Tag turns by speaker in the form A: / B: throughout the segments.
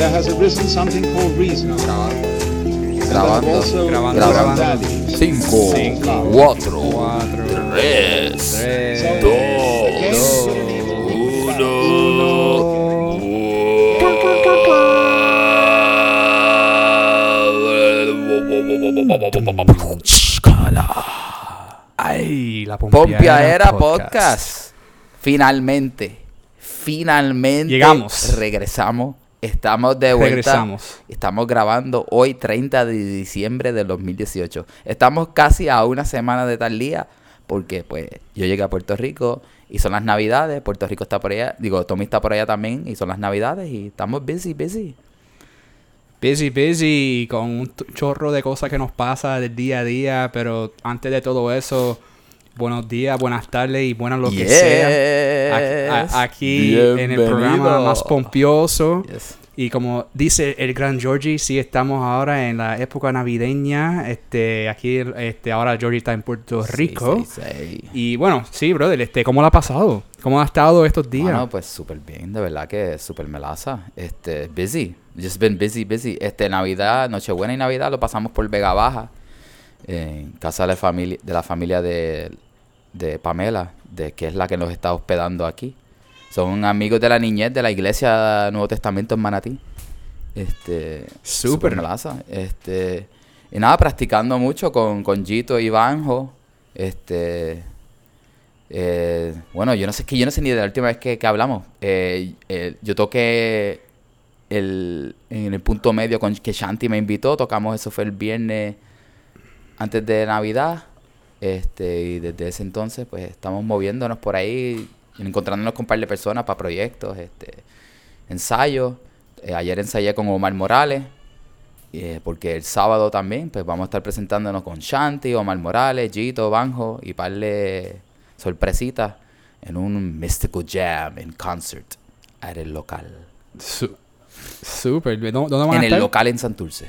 A: there has arisen something called reason.
B: Grabando.
C: Grabando,
A: arisen
C: grabando.
A: values.
B: 5,
C: Cinco.
B: 4,
C: Cuatro.
B: 3,
C: Tres.
A: So,
B: Dos.
A: again,
C: Dos.
A: good and evil comes back.
C: Ay, la
B: Pompiadera Podcast. Finalmente, finalmente
C: Llegamos.
B: regresamos. Estamos de vuelta.
C: Regresamos.
B: Estamos grabando hoy 30 de diciembre del 2018. Estamos casi a una semana de tal día porque pues yo llegué a Puerto Rico y son las navidades. Puerto Rico está por allá. Digo, Tommy está por allá también y son las navidades y estamos busy, busy.
C: Busy, busy, con un chorro de cosas que nos pasa del día a día, pero antes de todo eso, buenos días, buenas tardes y buenas lo que sea. A- a- Aquí en el programa más pompioso.
B: Yes.
C: Y como dice el gran Georgie, sí estamos ahora en la época navideña. Este, aquí, este, ahora Georgie está en Puerto Rico.
B: Sí, sí, sí.
C: Y bueno, sí, brother, este, ¿cómo lo ha pasado? ¿Cómo ha estado estos días?
B: Bueno, pues súper bien, de verdad que súper melaza. Este, busy. Just been busy, busy. Este, Navidad, Nochebuena y Navidad lo pasamos por Vega Baja. En casa de la familia, de la familia de, de Pamela, de que es la que nos está hospedando aquí. Son amigos de la niñez de la iglesia Nuevo Testamento en Manatí. Este,
C: Súper.
B: melaza. Este, y nada, practicando mucho con, con Gito y Banjo. Este, eh, bueno, yo no sé, es que yo no sé ni de la última vez que, que hablamos. Eh, eh, yo toqué el, en el punto medio con que Shanti me invitó, tocamos eso fue el viernes antes de Navidad. Este, y desde ese entonces, pues estamos moviéndonos por ahí, encontrándonos con un par de personas para proyectos, este, ensayos. Eh, ayer ensayé con Omar Morales, eh, porque el sábado también, pues vamos a estar presentándonos con Shanti, Omar Morales, Gito, Banjo y par de sorpresitas en un Mystical Jam en concert at el local.
C: Su- Súper. ¿Dó- ¿Dónde van a
B: En el
C: estar?
B: local en Santurce.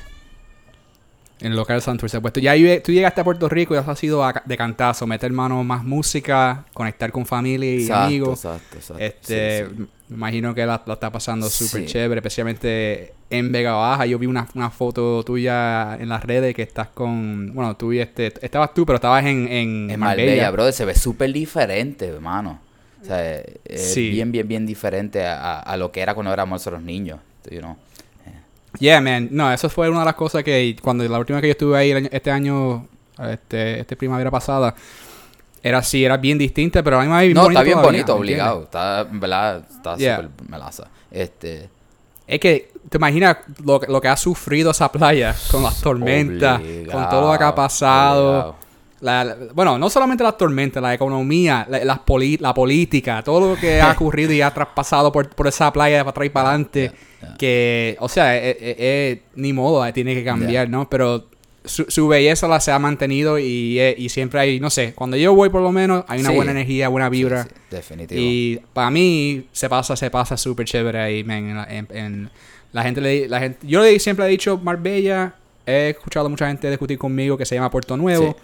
C: En el local Santurce. Pues tú, ya tú llegaste a Puerto Rico y has ido a- de cantazo, meter mano más música, conectar con familia y
B: Exacto,
C: amigos.
B: exacto, exacto.
C: Este,
B: Sí, sí.
C: me imagino que la, la está pasando súper
B: Sí.
C: chévere, especialmente en Vega Baja. Yo vi una, una foto tuya en las redes que estás con, bueno, tú y este, estabas tú, pero estabas en, en,
B: En
C: Marbella.
B: Marbella, brother, se ve súper diferente, hermano. O sea, es
C: Sí.
B: bien, bien, bien diferente a, a lo que era cuando éramos los niños. You know.
C: Yeah, man. No, eso fue una de las cosas que cuando la última vez que yo estuve ahí este año, este, este primavera pasada, era así, era bien distinta, pero a vez bien
B: No,
C: bonito
B: está bien
C: todavía,
B: bonito,
C: ¿me
B: obligado. Está, en ¿verdad? Está
C: Yeah.
B: súper melaza. Este,
C: Es que te imaginas lo, que- lo que ha sufrido esa playa con las tormentas, con todo lo que ha pasado.
B: obligado.
C: La- la- bueno, no solamente las tormentas, la economía, la, poli- la política, todo lo que ha ocurrido y ha traspasado por, por esa playa de para atrás y para adelante.
B: Yeah, yeah.
C: Que, o sea, eh, eh, eh, ni modo, eh, tiene que cambiar, ¿no? Pero su, su belleza la se ha mantenido y, eh, y siempre hay, no sé, cuando yo voy por lo menos, hay una
B: Sí.
C: buena energía, buena vibra.
B: Sí, sí, definitivo.
C: Y para mí se pasa, se pasa súper chévere ahí, man. En, la- en- en- la gente le, la gente, yo le siempre he dicho Marbella. He escuchado a mucha gente discutir conmigo que se llama Puerto Nuevo.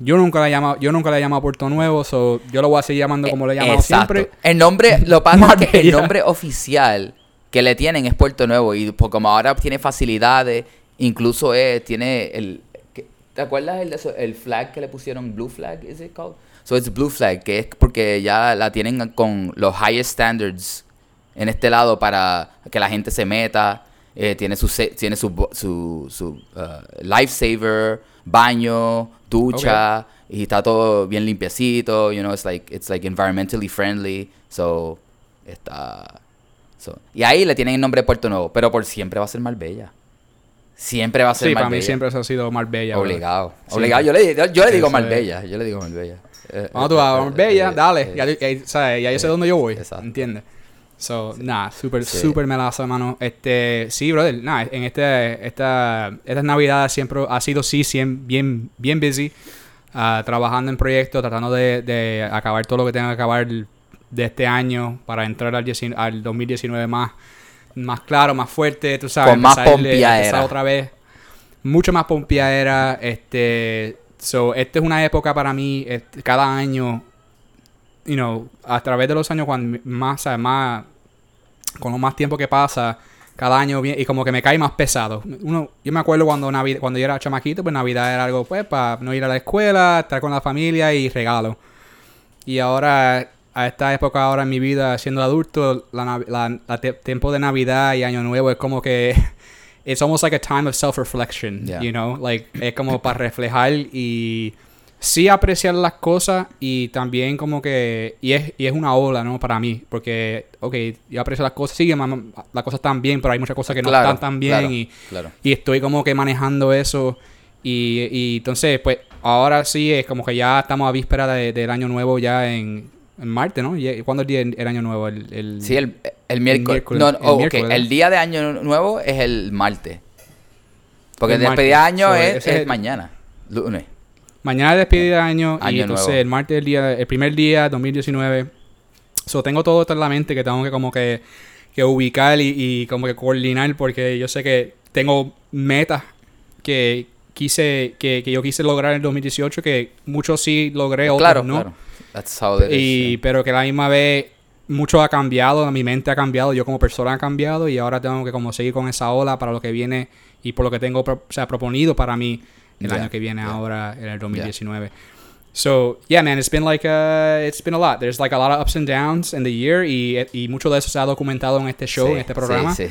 C: Yo nunca la he llamado, yo nunca la he llamado Puerto Nuevo, so yo lo voy a seguir llamando como lo he llamado
B: Exacto.
C: siempre.
B: El nombre, lo pasa que el nombre oficial que le tienen es Puerto Nuevo y pues, como ahora tiene facilidades, incluso es, tiene el, ¿qué- ¿te acuerdas el, el flag que le pusieron blue flag, is it called? So it's blue flag, que es porque ya la tienen con los highest standards en este lado para que la gente se meta. eh, tiene su tiene su, su, su uh, lifesaver, baño, ducha y está todo bien limpiecito. You know, it's like it's like environmentally friendly. So está so- y ahí le tienen el nombre de Puerto Nuevo, pero por siempre va a ser Marbella. Siempre va a ser
C: Sí, para
B: Marbella.
C: mí siempre eso ha sido Marbella. bro.
B: obligado.
C: Sí.
B: Obligado. Yo le, yo, yo le digo. Marbella. Yo le digo Marbella. Eh,
C: Cuando tú
B: eh,
C: a
B: eh,
C: Marbella,
B: eh,
C: dale.
B: eh,
C: Ya, ya- ya yo sé dónde yo voy.
B: Exacto.
C: ¿Entiendes? So, nada, súper,
B: Sí.
C: súper melazo, hermano. Este, sí, brother, nada, en este, esta, esta Navidad siempre ha sido, sí, bien, bien busy. ah, trabajando en proyectos, tratando de, de acabar todo lo que tenga que acabar de este año para entrar al, 19 al 2019 más, más claro, más fuerte, tú sabes.
B: Con más pompiadera.
C: otra vez. Mucho más pompiadera. Este, so, esta es una época para mí, este, cada año, you know, a través de los años, cuando más, más, con lo más tiempo que pasa, cada año y como que me cae más pesado. Uno, yo me acuerdo cuando Navidad, cuando yo era chamaquito, pues Navidad era algo pues para no ir a la escuela, estar con la familia y regalo. Y ahora, a esta época ahora en mi vida, siendo adulto, la, la- la tiempo de Navidad y Año Nuevo es como que it's almost like a time of self-reflection,
B: Yeah.
C: you know, like es como para reflejar y sí apreciar las cosas y también como que y es, y es una ola, ¿no? Para mí, porque ok, yo aprecio las cosas, sí, las cosas están bien, pero hay muchas cosas que no
B: Claro,
C: están tan bien
B: claro,
C: y
B: claro.
C: y estoy como que manejando eso. Y, y entonces, pues, ahora sí es como que ya estamos a víspera de- del año nuevo ya en, en Marte, ¿no? ¿Cuándo es el día el año nuevo? El, el-
B: Sí, el, el miércoles.
C: miércoles,
B: No,
C: el
B: oh, ok,
C: miércoles, ¿verdad?
B: El día de año nuevo es el martes. Porque
C: El
B: despedida de año
C: So,
B: es,
C: es
B: mañana. Lunes.
C: Mañana es despedida de año, y entonces
B: nuevo.
C: el martes es el, día, el primer día, 2019. So, tengo todo esto en la mente que tengo que como que, que ubicar y, y como que coordinar porque yo sé que tengo metas que quise que, que yo quise lograr en el 2018 que muchos sí logré, otros
B: Claro,
C: no.
B: claro. That's how it is,
C: Y, pero que la misma vez mucho ha cambiado, mi mente ha cambiado, yo como persona ha cambiado y ahora tengo que como seguir con esa ola para lo que viene y por lo que tengo o sea, proponido para mí el
B: Yeah,
C: año que viene
B: yeah.
C: ahora en el 2019. So, yeah, man, it's been like uh it's been a lot. There's like a lot of ups and downs in the year y, y mucho de eso se ha documentado en este show,
B: Sí,
C: en este
B: sí,
C: programa.
B: sí.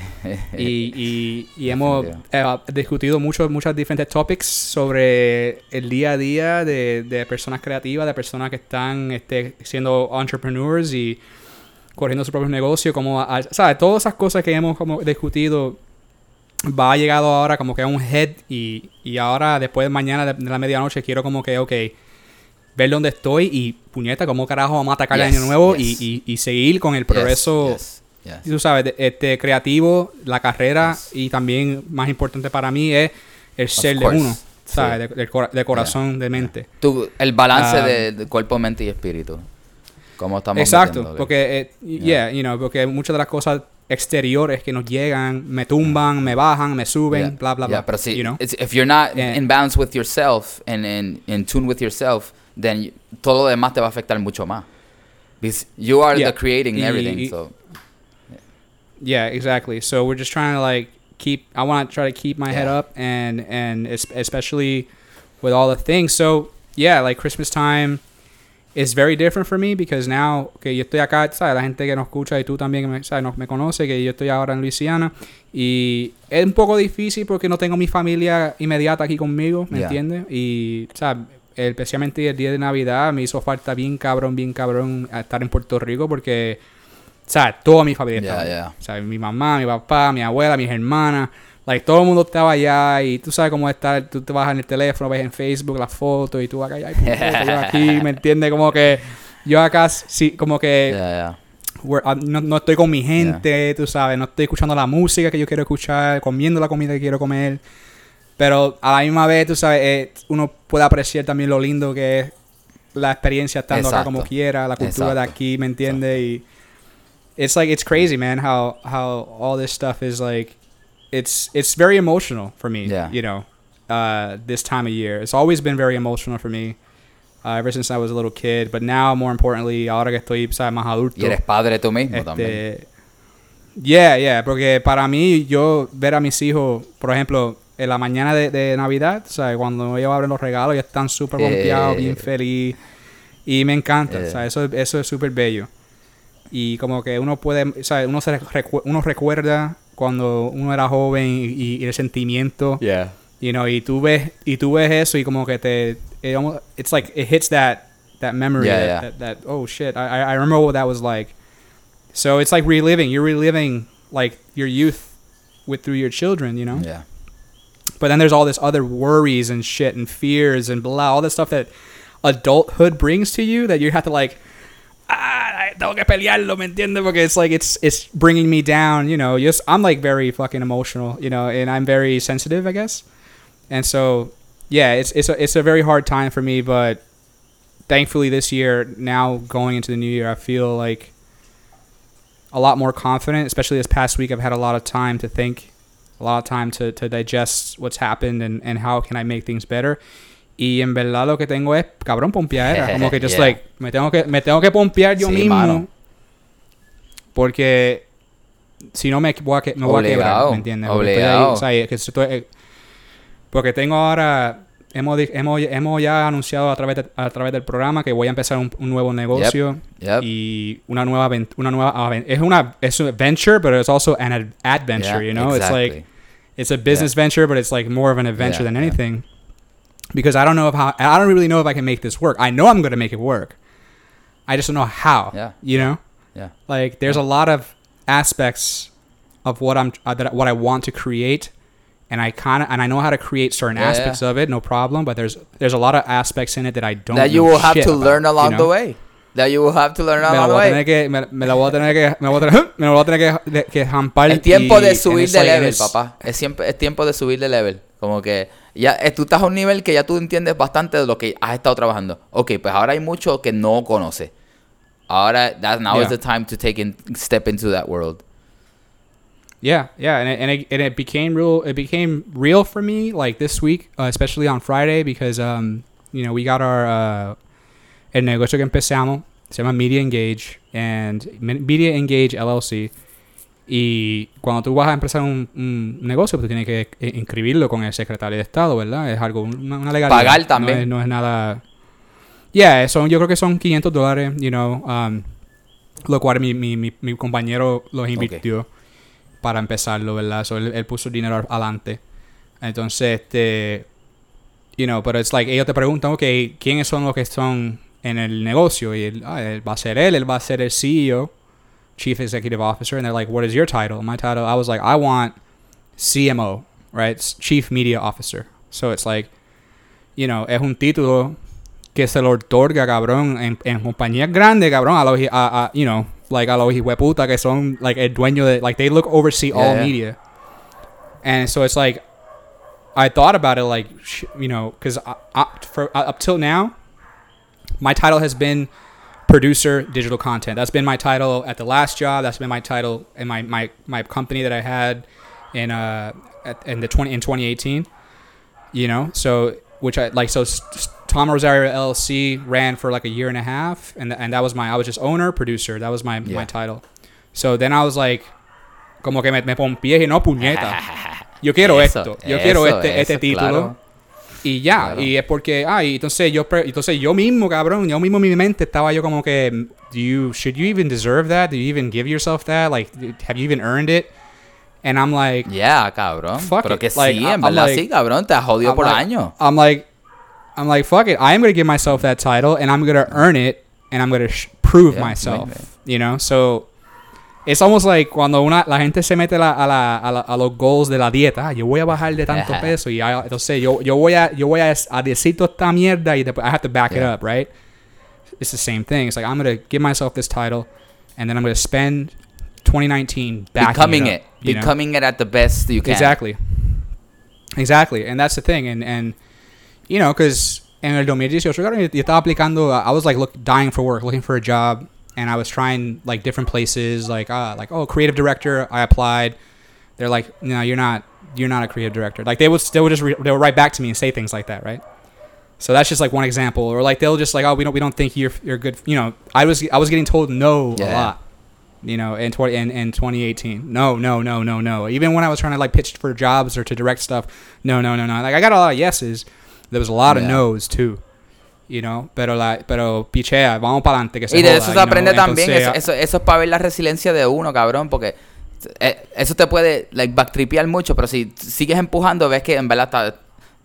C: Y, y, y hemos eh, discutido muchos muchos diferentes topics sobre el día a día de, de personas creativas, de personas que están este, siendo entrepreneurs y corriendo su propio negocio, como, a- a- ¿sabes? Todas esas cosas que hemos como discutido va llegado ahora como que a un head y, y ahora después de mañana de, de la medianoche quiero como que, ok, ver dónde estoy y puñeta, cómo carajo vamos a atacar el
B: Yes,
C: año nuevo
B: yes.
C: y, y, y seguir con el progreso
B: yes,
C: tú sabes, de- este creativo, la carrera
B: Yes.
C: y también más importante para mí es el ser de uno, ¿sabes?
B: Sí.
C: De, del cora- de corazón, de mente.
B: Tu- el balance
C: Ah.
B: de, de cuerpo, mente y espíritu. ¿Cómo estamos
C: Exacto,
B: metiéndole?
C: porque eh, yeah, you know, porque muchas de las cosas exteriores que nos llegan me tumban, me bajan, me suben,
B: Yeah,
C: bla bla
B: yeah,
C: bla.
B: pero si,
C: you know?
B: if you're not
C: Yeah.
B: in balance with yourself and in, in tune with yourself, then todo lo demás te va a afectar mucho más. Because you are
C: Yeah.
B: the creating
C: Y-
B: everything.
C: y-
B: so,
C: Yeah, exactly. So we're just trying to like keep. I want to try to keep my head up, and and es- especially with all the things. So yeah, like Christmas time is very different for me because now que yo estoy acá, sabes, la gente que nos escucha y tú también me, sabes, nos- me conoce que yo estoy ahora en Luisiana y es un poco difícil porque no tengo mi familia inmediata aquí conmigo, ¿me
B: Yeah.
C: entiendes? Y sabes, especialmente el día de Navidad me hizo falta bien cabrón, bien cabrón estar en Puerto Rico porque ¿sabes? Toda mi familia
B: Yeah,
C: allá.
B: yeah.
C: ¿Sabes? Mi mamá, mi papá, mi abuela, mis hermanas. Like, todo el mundo estaba allá y tú sabes cómo estar. Tú te vas en el teléfono, ves en Facebook las fotos y tú acá, ay, puñeta, yo aquí, ¿me entiendes? Como que yo acá, sí, como que
B: yeah, yeah.
C: ah, no, no estoy con mi gente, tú sabes, no estoy escuchando la música que yo quiero escuchar, comiendo la comida que quiero comer. Pero a la misma vez, tú sabes, eh, uno puede apreciar también lo lindo que es la experiencia estando acá
B: Exacto.
C: como quiera, la cultura de
B: Exacto.
C: aquí, ¿me entiendes? Y it's like it's crazy, man, how how all this stuff is like it's it's very emotional for me,
B: Yeah.
C: you know. Uh, this time of year, it's always been very emotional for me. Uh, ever since I was a little kid, but now more importantly, ahora que estoy ¿sabes? más adulto,
B: Y eres padre tú mismo también.
C: este, yeah, yeah, porque para mí yo ver a mis hijos, por ejemplo, en la mañana de, de Navidad, ¿sabes? Cuando ellos abren los regalos, ellos están súper
B: Eh.
C: pompeados, bien feliz y me encanta,
B: Eh.
C: ¿sabes? Eso, eso es súper bello. Y como que uno puede, ¿sabes? Uno, se recu- uno recuerda cuando uno era joven y, y- el sentimiento,
B: Yeah.
C: you know, y tú ves y tú ves eso y como que te it almost, it's like it hits that that memory
B: Yeah,
C: that,
B: yeah.
C: That, that oh shit I, I remember what that was like so it's like reliving you're reliving like your youth with through your children you know
B: Yeah.
C: but then there's all this other worries and shit and fears and blah all this stuff that adulthood brings to you that you have to like tengo que pelearlo, ¿me entiendes? Porque it's like it's it's bringing me down, you know. Just I'm like very fucking emotional, you know, and I'm very sensitive, I guess. And so, yeah, it's it's a it's a very hard time for me, but thankfully this year, now going into the new year, I feel like a lot more confident. Especially this past week, I've had a lot of time to think, a lot of time to to digest what's happened and and how can I make things better. Y en verdad lo que tengo es, cabrón, pompeadera. Como que just
B: Yeah.
C: like, me tengo que, me tengo que pompear yo
B: Sí,
C: mismo.
B: mano.
C: Porque si no me voy a, que- me voy a quebrar, ¿me entiendes? Porque
B: obligado.
C: ahí, o sea, que estoy- porque tengo ahora, hemos, hemos, hemos ya anunciado a través, de- a través del programa que voy a empezar un, un nuevo negocio
B: Yep.
C: y una nueva, una nueva es una es un venture, but it's also an ad- adventure,
B: Yeah,
C: you know? It's like
B: exactly.
C: it's a business venture, but it's like more of an adventure
B: Yeah,
C: than
B: yeah.
C: anything. Because I don't know if how I don't really know if I can make this work. I know I'm going to make it work. I just don't know how.
B: Yeah.
C: You know,
B: Yeah.
C: like there's a lot of aspects of what I'm uh, that what I want to create, and I kind of and I know how to create certain
B: Yeah,
C: aspects
B: yeah.
C: of it, no problem. But there's there's a lot of aspects in it that I don't.
B: That you will have to
C: about,
B: learn along
C: you
B: the way. That you will have to learn along the
C: voy a
B: way.
C: tener que me, me la voy a tener que me, voy a tener, me voy a tener que, que jampar
B: Es tiempo de subir de level, papá. Es siempre es tiempo de subir de level. Como que ya eh, tú estás a un nivel que ya tú entiendes bastante de lo que has estado trabajando. Ok, pues ahora hay mucho que no conoces. Ahora, that now is the time to take in, step into that world.
C: Yeah, yeah, and it, and it, and it became real. It became real for me like this week, uh, especially on Friday, because um, you know, we got our uh, el negocio que empezamos se llama Media Engage and Me- Media Engage LLC. Y cuando tú vas a empezar un, un negocio, pues tú tienes que eh, inscribirlo con el secretario de Estado, ¿verdad? Es algo, una, una legalidad.
B: Pagar también.
C: No es, no es nada. Yeah, son, yo creo que son 500 dólares, you know, um, lo cual mi, mi, mi, mi compañero los invirtió para empezarlo, ¿verdad? So, él, él puso el dinero adelante. Entonces, este, you know, pero es like, ellos te preguntan, ok, ¿quiénes son los que son en el negocio? Y él, ah, él va a ser él, él va a ser el CEO, Chief Executive Officer, and they're like, what is your title? My title, I was like, I want CMO, right? It's Chief Media Officer. So it's like, you know, es un título que se lo otorga, cabrón, en, en compañías grandes, cabrón, a los, a, a, you know, like a los hijueputa que son, like, el dueño de, like, they look, oversee all
B: Yeah.
C: media. And so it's like, I thought about it, like, sh- you know, because I, I, for uh, up till now, my title has been producer digital content. That's been my title at the last job. That's been my title in my my, my company that I had in uh at, in the 20 in 2018. You know, so which I like so Tom Rosario LLC ran for like a year and a half and and that was my I was just owner, producer. That was my
B: Yeah.
C: my title. So then I was like como que me, me pompié y no puñeta. Yo quiero
B: Eso,
C: esto. Yo quiero
B: eso,
C: este este
B: eso,
C: título.
B: claro.
C: Y ya,
B: Claro.
C: y es porque, ah, y entonces yo, entonces yo mismo, cabrón, yo mismo en mi mente estaba yo como que, do you, should you even deserve that? Do you even give yourself that? Like, have you even earned it? And I'm like,
B: Yeah, cabrón.
C: Fuck
B: Pero
C: it.
B: que
C: Like,
B: sí,
C: I-
B: en
C: I'm
B: verdad
C: like-
B: sí, cabrón. Te has jodido
C: I'm
B: por
C: like-
B: años.
C: I'm like, I'm like, fuck it. I am gonna give myself that title, and I'm gonna earn it, and I'm gonna prove
B: Yeah,
C: myself. You know, so it's almost like cuando una la gente se mete la- a, la, a, la- a los goals de la dieta. Ah, yo voy a bajar de tanto
B: Ajá.
C: peso y ya- entonces yo, yo voy a yo voy a, a decir toda esta mierda y después I have to back it up, right? It's the same thing. It's like I'm gonna give myself this title, and then I'm gonna spend 2019 backing
B: Becoming
C: it,
B: it.
C: up, know?
B: Becoming it at the best you can.
C: Exactly. Exactly, and that's the thing, and and you know, because en el 2018 claro, yo yo estaba aplicando. I was like look dying for work, looking for a job, and I was trying like different places, like ah, like oh, creative director. I applied. They're like, no, you're not. You're not a creative director. Like they would, they would just re- they would write back to me and say things like that, right? So that's just like one example, or like they'll just like, oh, we don't we don't think you're you're good. You know, I was I was getting told no a lot you know, in 20 in, in 2018. No, no, no, no, no. Even when I was trying to like pitch for jobs or to direct stuff, no, no, no, no. Like I got a lot of yeses. There was a lot of nos too. You know, pero la pero pichea, vamos para adelante que se
B: Y de
C: joda,
B: eso se
C: you know,
B: aprende también.
C: entonces,
B: Eso, eso, eso es para ver la resiliencia de uno, cabrón. Porque eh, eso te puede like, backtripear mucho. Pero si sigues empujando, ves que en verdad está-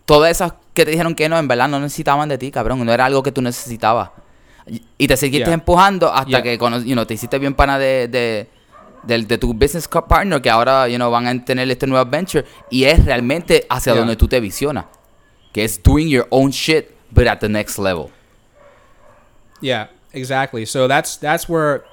B: todas esas que te dijeron que no, en verdad no necesitaban de ti, cabrón. No era algo que tú necesitabas. Y- te seguiste
C: Yeah.
B: empujando hasta
C: Yeah.
B: que you know, te hiciste bien pana de, de, del- de tu business partner. Que ahora you know, van a tener este nuevo adventure. Y es realmente hacia
C: Yeah.
B: donde tú te visionas. Que es doing your own shit, but at the next level.
C: Yeah, exactly. So that's that's where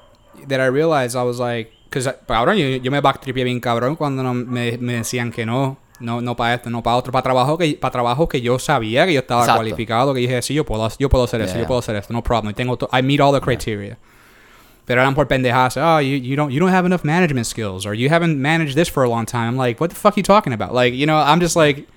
C: that I realized I was like, because cabrón, yo, yo me backtripié bien cabrón cuando no, me, me decían que no, no, no para esto, no para otro, para trabajo que, para trabajo que yo sabía que yo estaba
B: Exacto.
C: cualificado, que dije, sí, yo puedo, yo puedo hacer eso,
B: Yeah.
C: yo puedo hacer esto, no problem, tengo, to- I meet all the criteria. Pero eran por pendejas, oh, you, you don't, you don't have enough management skills, or you haven't managed this for a long time. I'm like, what the fuck are you talking about? Like, you know, I'm just like,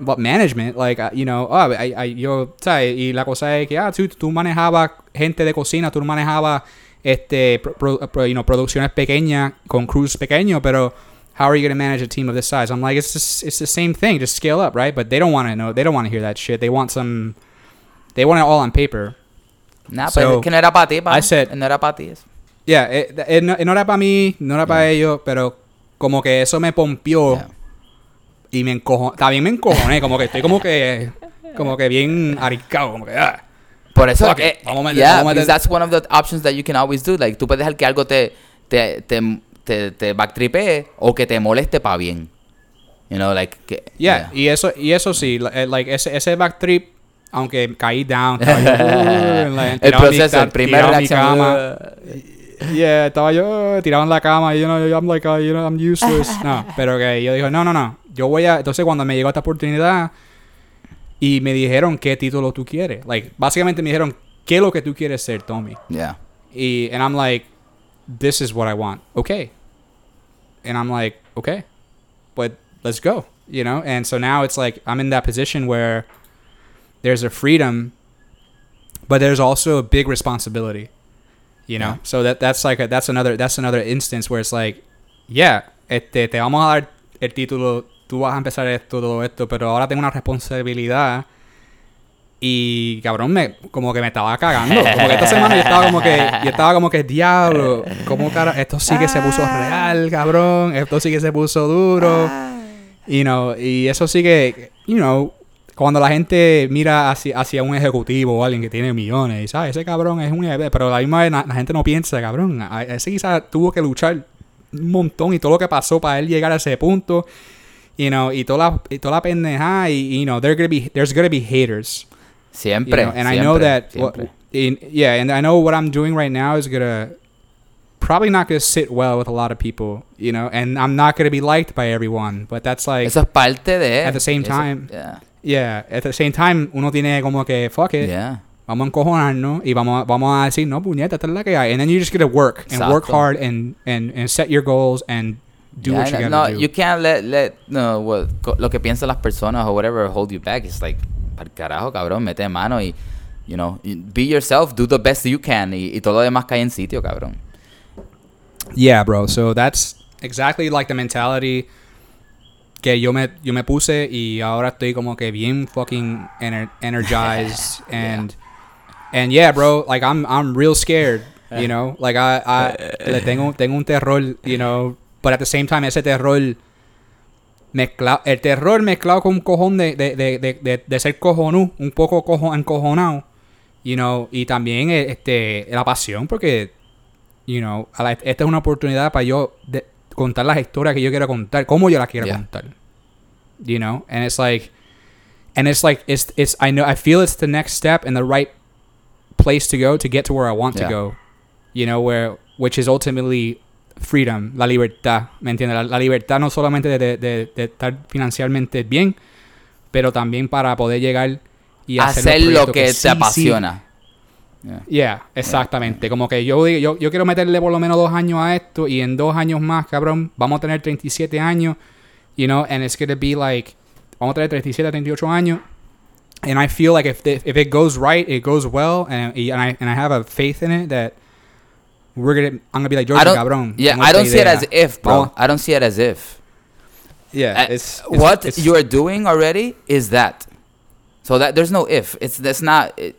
C: what management, like, uh, you know, oh, I, I, yo, ¿sabes? Y la cosa es que, ah, tú, tú manejabas gente de cocina, tú manejabas, este, pro- pro- you know, producciones pequeñas con crews pequeños, pero how are you going to manage a team of this size? I'm like, it's just, it's the same thing, just scale up, right? But they don't want to know, they don't want to hear that shit. They want some, they want it all on paper.
B: Nah,
C: So,
B: pero es que no era para ti, pa.
C: I said-
B: no era para ti eso.
C: Yeah, eh, eh, no, no era para mí, no era para ellos, pero como que eso me pompió
B: Yeah.
C: Y me encojoné. También me encojoné, como que estoy como que, como que bien aricado, como que, ah.
B: Por eso,
C: it.
B: eh,
C: Vamos a meter-
B: yeah,
C: vamos a meter-
B: that's one of the options that you can always do. Like, tú puedes dejar que algo te, te, te, te, te backtripee o que te moleste para bien. You know, like, que,
C: Yeah, y eso, y eso sí, eh, like, ese, ese back trip, aunque caí down, estaba yo, uh,
B: El proceso, el primer reacción.
C: cama. Yeah, estaba yo uh, tirado en la cama, you know, I'm like, uh, you know, I'm useless. No, pero que yo dije, no, no, no, yo voy a, entonces cuando me llegó esta oportunidad y me dijeron qué título tú quieres, like, básicamente me dijeron, ¿qué es lo que tú quieres ser, Tommy?
B: Yeah.
C: Y, and I'm like, this is what I want. Okay. And I'm like, okay, but let's go, you know? And so now it's like, I'm in that position where there's a freedom, but there's also a big responsibility, you know?
B: Yeah.
C: So that, that's like, a, that's another, that's another instance where it's like, yeah, este, te vamos a dar el título, tú vas a empezar esto, todo esto, pero ahora tengo una responsabilidad y cabrón, me, como que me estaba cagando. Como que esta semana yo estaba como que, yo estaba como que, diablo, como cara, esto sí que se puso real, cabrón, esto sí que se puso duro. You know, y eso sí que, you know, cuando la gente mira hacia, hacia un ejecutivo o alguien que tiene millones, y sabes, ese cabrón es un EB, pero la misma vez la, la gente no piensa, cabrón, ese quizás tuvo que luchar un montón y todo lo que pasó para él llegar a ese punto, you know, y toda la, y toda la pendeja, y, you know, gonna be, there's gonna be haters. you
B: Siempre.
C: know, and I know that what, in, yeah, and I know what I'm doing right now is gonna probably not gonna sit well with a lot of people, you know, and I'm not gonna be liked by everyone, but that's like
B: Eso es parte de.
C: At the same
B: eso-
C: time,
B: Yeah.
C: yeah, at the same time uno tiene como que fuck it,
B: Yeah.
C: vamos a encojonarnos y vamos a, vamos a decir no puñeta, esta es la que hay, and then you just gotta work and work hard and and and set your goals and do
B: Yeah,
C: what you
B: no,
C: gotta
B: no,
C: do.
B: you can't let, let no, what, lo que piensan las personas or whatever hold you back. It's like, para carajo, cabrón, mete mano y, you know, be yourself, do the best you can y, y todo lo demás cae en sitio, cabrón.
C: Yeah, bro. So that's exactly like the mentality que yo me, yo me puse y ahora estoy como que bien fucking ener- energized and and yeah, bro. Like I'm I'm real scared, you know. Like I I le tengo tengo un terror, you know. But at the same time, ese terror mezclado, el terror mezclado con un cojón de, de, de, de, ser cojonú, un poco cojo, encojonado, you know, y también eh, este la pasión porque you know, la- esta es una oportunidad para yo contar las historias que yo quiero contar, como yo las quiero
B: Yeah.
C: contar. You know, and it's like, and it's like, it's, it's, I know, I feel it's the next step and the right place to go to get to where I want
B: Yeah.
C: to go. You know, where, which is ultimately freedom, la libertad, ¿me entiendes? La, la libertad no solamente de, de, de- de estar financieramente bien, pero también para poder llegar y hacer,
B: Hacer lo que
C: sí,
B: te
C: sí,
B: apasiona. Yeah.
C: Yeah, exactamente. Como que yo, yo, yo quiero meterle por lo menos dos años a esto y en dos años más, cabrón, vamos a tener 37 años, you know, and it's gonna be like, vamos a tener 37, 38 años. And I feel like if, the, if it goes right, it goes well, and, and, I, and I have a faith in it that we're gonna, I'm gonna be like, George,
B: I don't,
C: cabrón.
B: yeah, I don't see it as if, bro. I don't see it as if.
C: Yeah,
B: Uh,
C: it's, it's
B: what
C: it's-
B: you are doing already is that. So that there's no if. It's that's not it,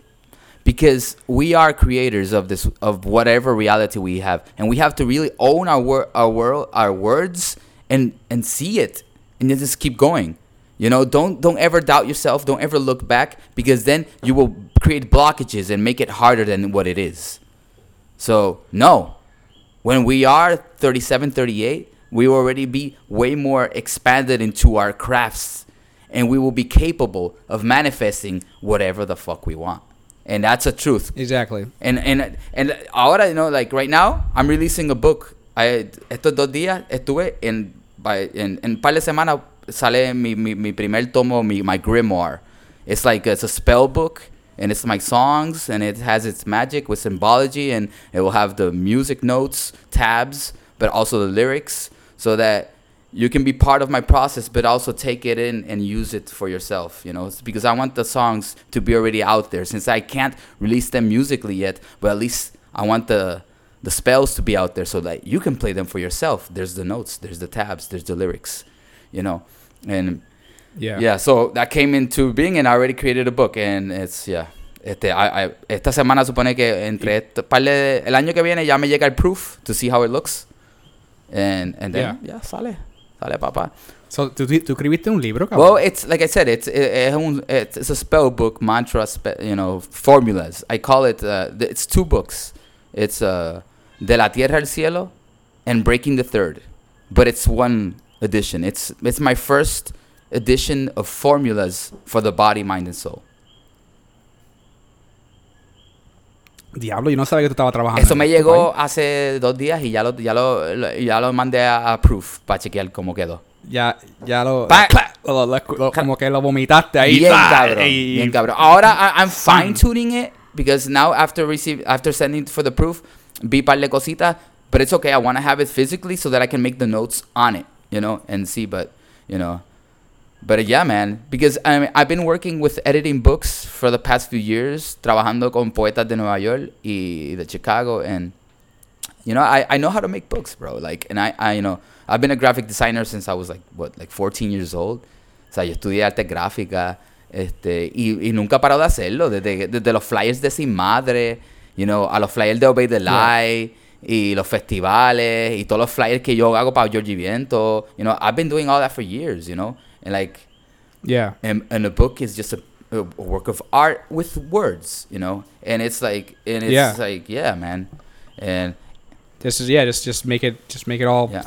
B: because we are creators of this of whatever reality we have, and we have to really own our wor- our world our words and and see it, and then just keep going. You know, don't don't ever doubt yourself. Don't ever look back because then you will create blockages and make it harder than what it is. So no, when we are 37, 38, we will already be way more expanded into our crafts and we will be capable of manifesting whatever the fuck we want. and that's a truth.
C: Exactly.
B: And and and ahora, you know, like right now, I'm releasing a book. I, estos dos días estuve en by, en, en par de semanas sale mi, mi, mi primer tomo, mi, my grimoire. It's like it's a spell book and it's my songs and it has its magic with symbology and it will have the music notes, tabs, but also the lyrics so that you can be part of my process but also take it in and use it for yourself you know? It's because i want the songs to be already out there. Since i can't release them musically yet but at least i want the the spells to be out there so that you can play them for yourself. There's the notes there's the tabs there's the lyrics you know? And
C: Yeah.
B: yeah so that came into being and i already created a book and it's yeah. Este, I, I, esta semana supone que entre este de- el año que viene ya me llega el proof to see how it looks. And and then yeah, sale. Sale papá.
C: So, ¿tú, tú escribiste un libro, cabrón?
B: well it's like I said it's it, it's, it's a spell book mantra spe, you know formulas. I call it uh, it's two books. It's uh, de la tierra al cielo and breaking the third. But it's one edition. It's it's my first edition of formulas for the body mind and soul
C: Diablo, yo no sabía que tú estabas trabajando.
B: Eso me llegó hace dos días y ya lo, ya lo, lo- ya lo mandé a, a Proof para chequear cómo quedó.
C: Ya, ya lo, lo- Como que lo vomitaste ahí.
B: Bien cabrón,
C: Y-
B: bien cabrón. Ahora I- I'm fine tuning it because now after receive after sending for the proof, vi par de cositas, but it's okay. I want to have it physically so that I can make the notes on it, you know, and see. But you know, but yeah, man, because I mean, I've been working with editing books for the past few years, trabajando con poetas de Nueva York y de Chicago, and you know, I, I know how to make books, bro. Like, and I, I, you know, I've been a graphic designer since I was like, what, like 14 years old. O sea, yo estudié arte gráfica, este, y, y nunca he parado de hacerlo, desde, desde los flyers de Sin Madre, you know, a los flyers de Obey the Lie, y los festivales, y todos los flyers que yo hago para Georgie Viento, you know, I've been doing all that for years, you know, and like,
C: Yeah.
B: and, and a book is just a, a work of art with words, you know, and it's like, and it's
C: Yeah.
B: like, yeah, man, and
C: This is yeah. Just just make it just make it all
B: yeah.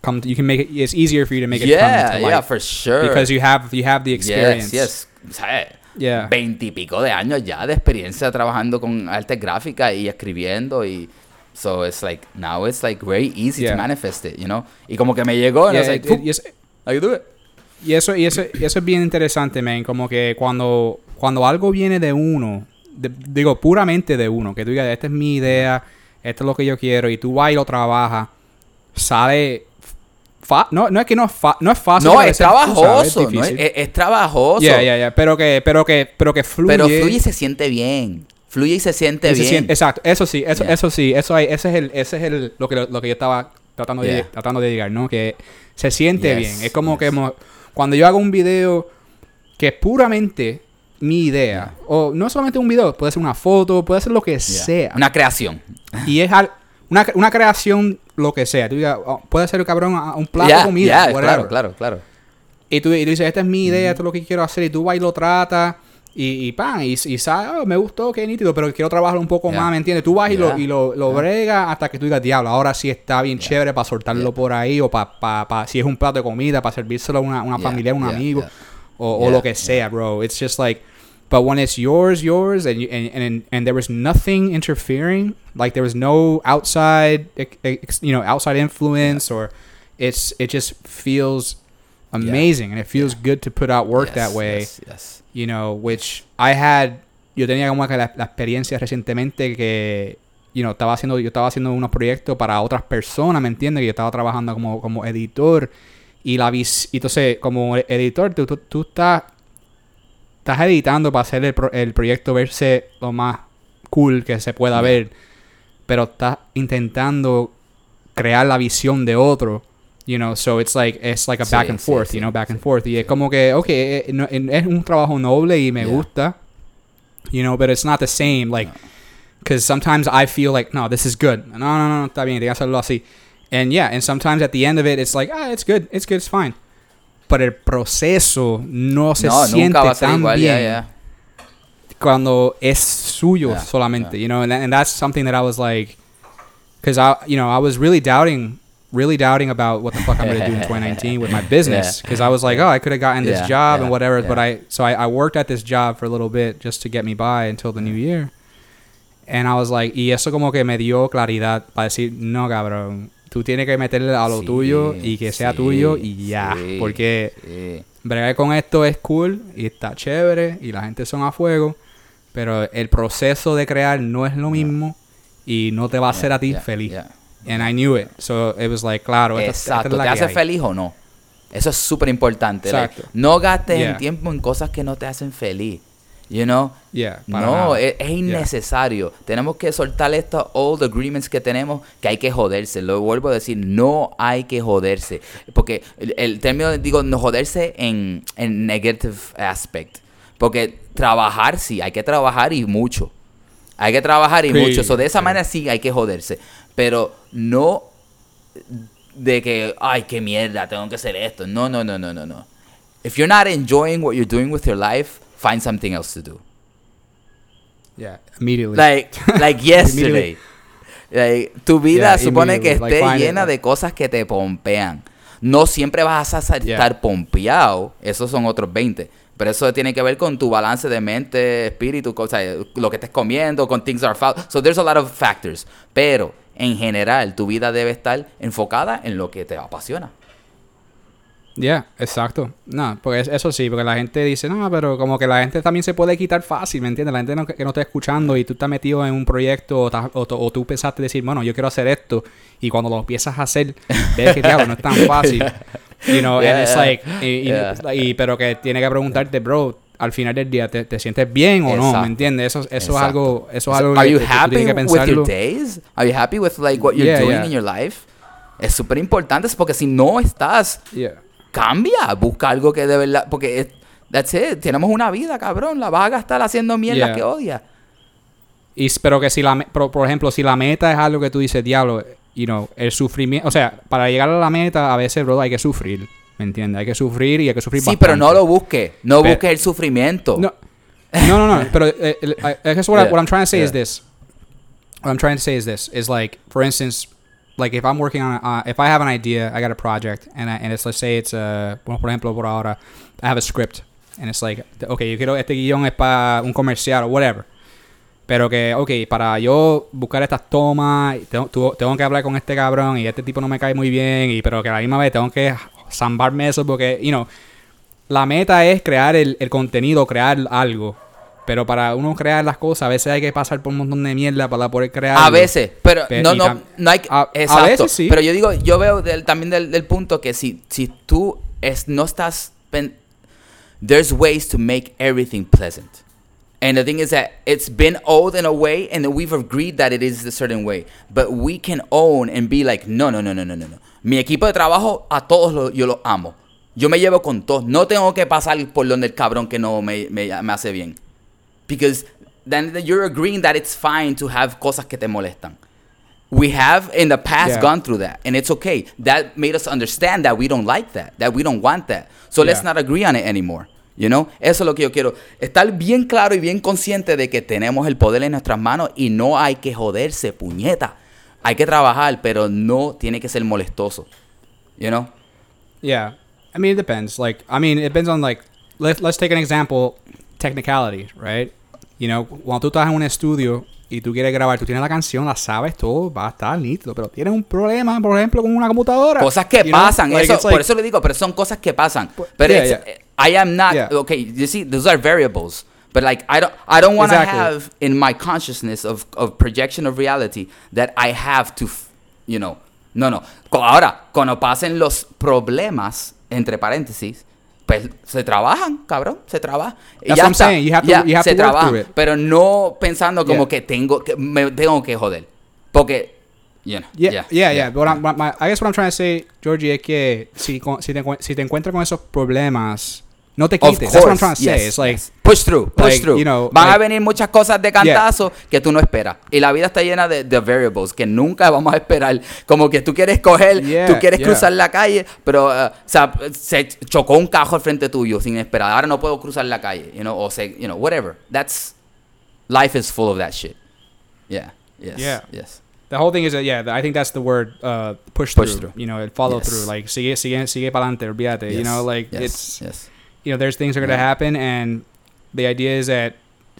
C: come. you can make it. It's easier for you to make it
B: yeah,
C: to
B: yeah, for sure.
C: because you have you have the experience.
B: Yes, yes.
C: Yeah.
B: Veintipico de años ya de experiencia trabajando con arte gráfica y escribiendo y so it's like now it's like very easy
C: Yeah.
B: to manifest it, you know. Y como que me llegó and I was like,
C: it- it-
B: "Fup,
C: y es-
B: I do it.
C: Y eso, y eso, y eso es bien interesante, man. Como que cuando, cuando algo viene de uno, de- digo, puramente de uno, que tú digas, esta es mi idea, esto es lo que yo quiero, y tú vas y lo trabajas, sale. fa- no, no es que no es, fa- no es fácil.
B: No, es
C: sabes,
B: trabajoso, ¿no? Es,
C: difícil.
B: es- trabajoso.
C: Yeah, yeah, yeah, Pero que, pero que, pero que fluye.
B: Pero fluye y se siente bien. Fluye y se siente
C: y se
B: bien.
C: siente- exacto, eso sí, eso, eso sí, eso hay, ese es el, ese es el, lo que, lo que yo estaba tratando de, tratando de llegar, ¿no? Que se siente
B: Yes,
C: bien. Es como
B: yes.
C: que cuando yo hago un video que es puramente mi idea, o no solamente un video, puede ser una foto, puede ser lo que
B: Yeah.
C: sea.
B: Una creación.
C: Y es al- una, una creación, lo que sea. Tú digas, oh, puede ser, cabrón, un plato
B: Yeah,
C: de comida,
B: yeah, claro, claro, claro.
C: Y tú, y tú dices, esta es mi idea, esto es lo que quiero hacer, y tú vas y lo tratas, y, y pan, y, y sabes, "Oh, me gustó, qué nítido, pero quiero trabajarlo un poco
B: Yeah.
C: más, ¿me entiendes? Tú vas y lo, y lo, lo
B: Yeah.
C: bregas hasta que tú digas, diablo, ahora sí está bien chévere para soltarlo por ahí, o para, pa, pa- si es un plato de comida, para servírselo a una, una familia, un amigo, o, lo que sea, bro. It's just like, but when it's yours, yours, and, you, and, and, and there was nothing interfering, like there was no outside, ex- ex- you know, outside influence, or it's, it just feels amazing and it feels good to put out work
B: Yes,
C: that way
B: yes, yes.
C: you know which I had yo tenía como que la, la experiencia recientemente que you know, estaba haciendo yo estaba haciendo unos proyectos para otras personas me entiendes que yo estaba trabajando como, como editor y la vis y entonces como editor tú, tú, tú estás estás editando para hacer el, pro- el proyecto verse lo más cool que se pueda
B: Yeah.
C: ver pero estás intentando crear la visión de otro you know so it's like it's like a
B: Sí,
C: back and
B: sí,
C: forth
B: sí,
C: you know back and forth y es como que ok eh, en- es un trabajo noble y me
B: Yeah.
C: gusta you know but it's not the same like
B: No.
C: because sometimes I feel like no this is good no no no está bien que hacerlo así and yeah and sometimes at the end of it it's like ah it's good it's good it's fine But el proceso no se
B: no,
C: siente
B: nunca va a ser
C: tan
B: igual,
C: bien
B: ya, ya.
C: cuando es suyo
B: Yeah,
C: solamente,
B: yeah.
C: you know, and, and that's something that I was like, because I, you know, I was really doubting really doubting about what the fuck I'm gonna do in 2019 with my business because I was like, oh, I could have gotten this
B: Yeah,
C: job
B: yeah,
C: and whatever. But. I so I, I worked at this job for a little bit just to get me by until the new year. And I was like, y eso como que me dio claridad para decir, no, cabrón, tú tienes que meterle a lo
B: Sí,
C: tuyo y que sea
B: sí,
C: tuyo y ya.
B: sí,
C: Porque bregar con esto es cool y está chévere y la gente son a fuego, pero el proceso de crear no es lo mismo y no te va a hacer a ti feliz.
B: Yeah.
C: And I knew it. So it was like, claro, esta- esta
B: Exacto,
C: es la
B: ¿te hace
C: hay.
B: feliz o no? Eso es súper importante. like, no gastes
C: Yeah.
B: el tiempo en cosas que no te hacen feliz. You know?
C: Yeah,
B: No,
C: nada.
B: es, es
C: Yeah.
B: innecesario. Tenemos que soltar estos old agreements que tenemos que hay que joderse. Lo vuelvo a decir, no hay que joderse. Porque el, el término, digo, no joderse en, en negative aspect. Porque trabajar, sí, hay que trabajar y mucho. Hay que trabajar y
C: Sí,
B: mucho. So, de esa
C: sí.
B: manera sí hay que joderse. Pero no de que, ay, qué mierda, tengo que hacer esto. No, no, no, no, no, no. If you're not enjoying what you're doing with your life, find something else to do.
C: Yeah, immediately.
B: Like, like yesterday. Like, tu vida
C: Yeah,
B: supone que.
C: Like,
B: esté
C: it,
B: llena de cosas que te pompean. No siempre vas a
C: Yeah.
B: estar pompeado. Esos son otros 20. Pero eso tiene que ver con tu balance de mente, espíritu, cosa, lo que estés comiendo, con things are foul. So there's a lot of factors. Pero en general, tu vida debe estar enfocada en lo que te apasiona.
C: Yeah, exacto. No, porque es- eso sí, porque la gente dice, no, pero como que la gente también se puede quitar fácil, ¿me entiendes? La gente no, que no está escuchando y tú estás metido en un proyecto o, o, o tú pensaste decir, bueno, yo quiero hacer esto y cuando lo empiezas a hacer, ves que diablo, no es tan fácil. You know,
B: Yeah,
C: and it's
B: yeah.
C: like, y, y-
B: Yeah.
C: y- pero que tiene que preguntarte, bro, al final del día, ¿te, te sientes bien o no? ¿Me entiendes? Eso, eso es algo, eso es
B: So,
C: algo
B: Are
C: que
B: you happy
C: tienes que
B: with your days? Are you happy with like what you're
C: Yeah,
B: doing
C: yeah.
B: in your life? Es súper importante porque si no estás,
C: Yeah.
B: cambia, busca algo que de verdad, porque es- that's it, tenemos una vida, cabrón, la vas a gastar haciendo mierda que odias.
C: Y, pero que si la, por, por ejemplo, si la meta es algo que tú dices, diablo, you know, el sufrimiento, o sea, para llegar a la meta a veces, bro, hay que sufrir, ¿me entiendes? Hay que sufrir y hay que sufrir
B: Sí, pero no
C: bastante.
B: lo busques, no busques el sufrimiento.
C: No, no, no, no, pero eh, I, I guess what, I,
B: Yeah,
C: what I'm trying to say is this. What I'm trying to say is this, is like, for instance, like if I'm working on, uh, if I have an idea, I got a project, and, I, and it's, let's say it's, uh, bueno, por ejemplo, por ahora, I have a script, and it's like, okay, yo quiero, este guion es para un comercial o whatever. Pero que, ok, para yo buscar estas tomas, tengo, tengo que hablar con este cabrón y este tipo no me cae muy bien, y pero que a la misma vez tengo que zambarme eso porque, you know, la meta es crear el, el contenido, crear algo. Pero para uno crear las cosas, a veces hay que pasar por un montón de mierda para poder crear.
B: A veces, pero
C: Pe-
B: no, no, no hay que-
C: a- a
B: exacto.
C: veces sí.
B: Pero yo digo, yo veo del- también del, del punto que si, si tú es, no estás, pen- there's ways to make everything pleasant. And the thing is that it's been old in a way, and we've agreed that it is a certain way. But we can own and be like, no, no, no, no, no, no, no. Mi equipo de trabajo, a todos lo- yo los amo. Yo me llevo con todos. No tengo que pasar por donde el cabrón que no me, me, me hace bien. Because then you're agreeing that it's fine to have cosas que te molestan. We have in the past
C: Yeah.
B: gone through that, and it's okay. That made us understand that we don't like that, that we don't want that. So let's not agree on it anymore. You know? Eso es lo que yo quiero. Estar bien claro y bien consciente de que tenemos el poder en nuestras manos y no hay que joderse, puñeta. Hay que trabajar, pero no tiene que ser molestoso. You know?
C: Yeah. I mean, it depends. Like, I mean, it depends on, like, let, let's take an example technicality, right? You know, cuando tú estás en un estudio y tú quieres grabar, tú tienes la canción, la sabes, todo va a estar nítido, pero tienes un problema, por ejemplo, con una computadora.
B: Cosas que pasan,
C: Like,
B: eso, por eso le digo, pero son cosas que pasan.
C: Pu-
B: Pero
C: yeah,
B: it's- I am not
C: Yeah.
B: okay. You see, those are variables. But like I don't, I don't want to
C: Exactly.
B: have in my consciousness of, of projection of reality that I have to, you know, no, no. Ahora, cuando pasen los problemas entre paréntesis, pues se trabajan, cabrón, se trabaja.
C: That's
B: ya
C: what I'm
B: está.
C: saying. You have to-
B: Ya,
C: you have
B: se
C: to work
B: trabajan,
C: through it.
B: pero no pensando como
C: Yeah.
B: que tengo que me tengo que joder, porque, you know,
C: Yeah, yeah, yeah. But I'm- my- I guess what I'm trying to say, Georgie, es que si, con- si, te, si te encuentras con esos problemas, no te quites. That's what I'm
B: course,
C: trying to say.
B: yes,
C: It's like,
B: push through, push
C: like,
B: through.
C: you know,
B: Van a venir muchas cosas de cantazo que tú no esperas. Y la vida está llena de, de variables que nunca vamos a esperar. Como que tú quieres coger,
C: Yeah,
B: tú quieres
C: yeah.
B: cruzar la calle, pero uh, o sea, se chocó un cajo al frente tuyo sin esperar. Ahora no puedo cruzar la calle, you know, o se, you know, whatever. That's life is full of that shit. Yeah. Yes.
C: Yeah.
B: Yes.
C: the whole thing is that yeah, I think that's the word uh, push,
B: Push
C: through,
B: through.
C: You know, follow
B: Yes.
C: through. Like sigue sigue sigue para adelante, olvídate. You know, like
B: yes,
C: it's
B: yes.
C: You know, there's things that are gonna
B: Yeah.
C: happen, and the idea is that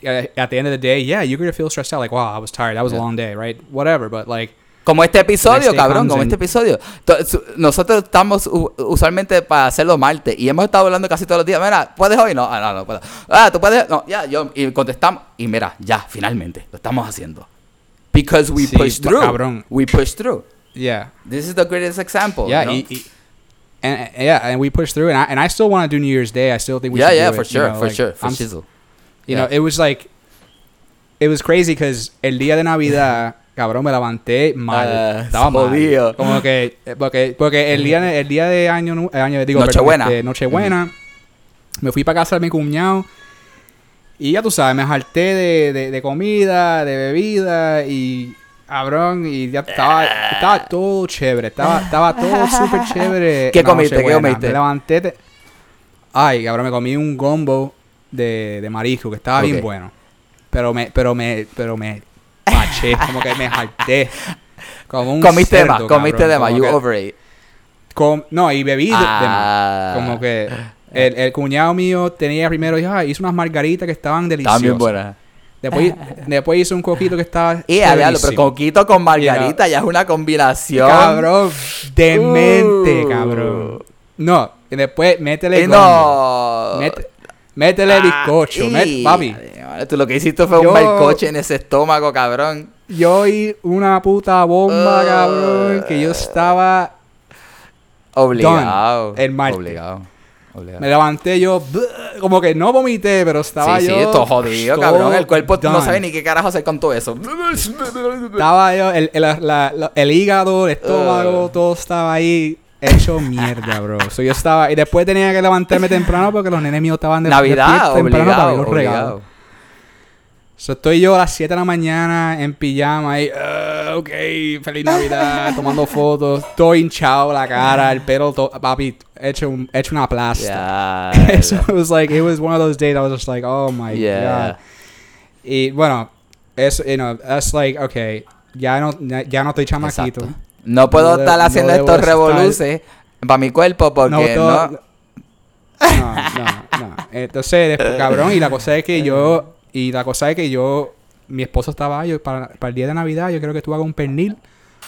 C: uh, at the end of the day, yeah, you're gonna feel stressed out. Like, wow, I was tired. That was a long day, right? Whatever, but like,
B: Como este episodio, cabrón, como este episodio. To- Nosotros estamos usualmente para hacerlo martes y hemos estado hablando casi todos los días. Mira, ¿puedes hoy? No, ah, no, no puedo. Ah, ¿tú puedes? No, ya, yo. Y contestamos. Y mira, ya, finalmente, lo estamos haciendo. Because we
C: Sí,
B: push through.
C: cabrón.
B: We push through.
C: yeah,
B: This is the greatest example.
C: yeah,
B: you know?
C: y- y- and yeah, and we pushed through, and I and I still want to do New Year's Day. I still think we
B: yeah,
C: should
B: yeah,
C: do
B: for
C: it, you
B: sure,
C: know,
B: for
C: like,
B: sure, for
C: I'm-
B: shizzle.
C: You
B: Yeah.
C: know, it was like, it was crazy because el día de Navidad, cabrón, me levanté mal.
B: Ah,
C: Estaba mal. Como que, porque, porque el día, el día de año, año digo, perdón,
B: Nochebuena.
C: este, Nochebuena, me fui para casa de mi cuñado. Y ya tú sabes, me harté de, de, de comida, de bebida y cabrón, y ya estaba, estaba todo chévere, estaba, estaba todo súper chévere.
B: ¿Qué comiste? ¿Qué
C: Nochebuena.
B: comiste?
C: Me levanté, de- ay, cabrón, me comí un gombo de, de marisco que estaba bien bueno. Pero me, pero me, pero me paché, como que me harté. Como un
B: Comiste de
C: cerdo,
B: más, comiste de más, you overate.
C: com- no, y bebí de- de más.
B: Ah.
C: Como que el, el cuñado mío tenía primero, dijo, "Ah, hizo unas margaritas que estaban deliciosas.
B: También buena.
C: Después, después hizo un coquito que estaba.
B: Y diablo, pero coquito con margarita ya es una combinación.
C: Cabrón, demente,
B: Uh.
C: cabrón. No, y después métele
B: Y no.
C: Mete- métele bizcocho. met-
B: Ay,
C: papi,
B: madre, Tú lo que hiciste fue
C: Yo-
B: un melcoche en ese estómago, cabrón.
C: yo oí una puta bomba,
B: Uh.
C: cabrón, que yo estaba...
B: Obligado.
C: El martes.
B: Obligado. Obligado.
C: Me levanté yo, como que no vomité, pero estaba
B: sí,
C: yo...
B: sí, todo jodido, cabrón. El cuerpo no
C: done.
B: sabe ni qué carajo hacer con todo eso.
C: Estaba yo, el, el, la- la- el hígado, el estómago,
B: Uh.
C: todo estaba ahí hecho mierda, bro. So, yo estaba, y después tenía que levantarme temprano porque los nenes míos estaban de
B: Navidad,
C: temprano para
B: obligado.
C: los regalos. So, estoy yo a las 7 de la mañana en pijama y, "Ah, ok, feliz Navidad, tomando fotos, todo hinchado la cara, el pelo, todo, papi, hecho, un- hecho una plasta.
B: Ya.
C: so it was like, it was one of those days I was just like, oh my
B: Yeah.
C: god. Y bueno, es, you know, that's like, okay, ya no, ya no estoy chamaquito.
B: Exacto. No puedo
C: No
B: estar
C: no
B: haciendo estos
C: estar-
B: revoluces para mi cuerpo porque no.
C: todo- no, no, no. Entonces, después, cabrón, y la cosa es que yo, y la cosa es que yo, mi esposo estaba, yo, para, para el día de Navidad, yo creo que tú hagas un pernil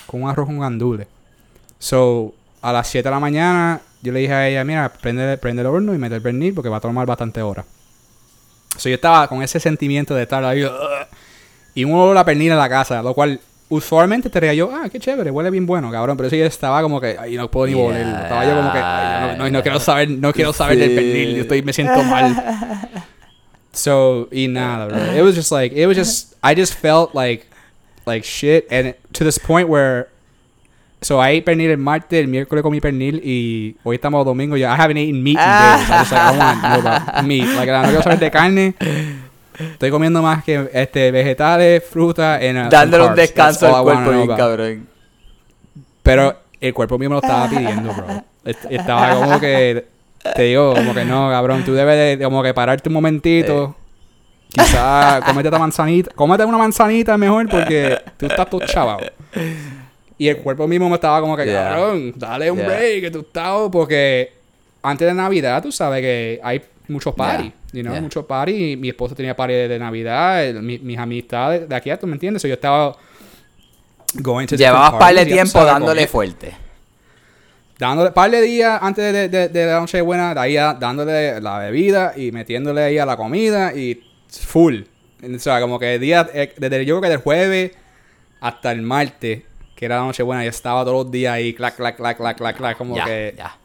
C: con un arroz con gandules. So, a las 7 de la mañana, yo le dije a ella, mira, prende, prende el horno y mete el pernil porque va a tomar bastante horas. So, yo estaba con ese sentimiento de estar ahí, y un olor a pernil en la casa, lo cual usualmente te yo, ah, qué chévere, huele bien bueno, cabrón. Pero sí yo estaba como que, ay, no puedo ni
B: Yeah.
C: olerlo. Estaba yo como que, ay, no, no, no quiero saber, no quiero saber del
B: Sí.
C: pernil, yo estoy, me siento mal. So, y nada, bro. It was just like, it was just, I just felt like, like shit. And to this point where, so I ate pernil el martes, el miércoles comí pernil y hoy estamos domingo. Ya, I haven't eaten meat in days. I was like, I want no about meat. Like, no quiero saber de carne. Estoy comiendo más que este vegetales, fruta, and, uh, some
B: Dándole un descanso al cuerpo,
C: know
B: bien cabrón.
C: Pero el cuerpo mío me lo estaba pidiendo, bro. Est- Estaba como que, te digo, como que no, cabrón, tú debes de, como que pararte un momentito. Quizás comete esta manzanita, cómete una manzanita mejor porque tú estás todo chavado. Y el cuerpo mismo me estaba como que,
B: Yeah.
C: cabrón, dale un
B: Yeah.
C: break, que tú estás, porque antes de Navidad tú sabes que hay muchos parties,
B: Yeah.
C: you know, muchos parties. Mi esposa tenía party de, Navidad, el- mi- mis amistades de aquí, ¿tú me entiendes? So, yo estaba going to
B: Llevabas par de
C: parties,
B: tiempo
C: sabes,
B: dándole fuerte.
C: Dándole par de días antes de, de, de la noche buena, de ahí a- dándole la bebida y metiéndole ahí a la comida y full. O sea, como que día, eh, desde yo creo que del jueves hasta el martes, que era la noche buena, yo estaba todos los días ahí, clac, clac, clac, clac, clac, clac, como
B: Ya,
C: que...
B: ya,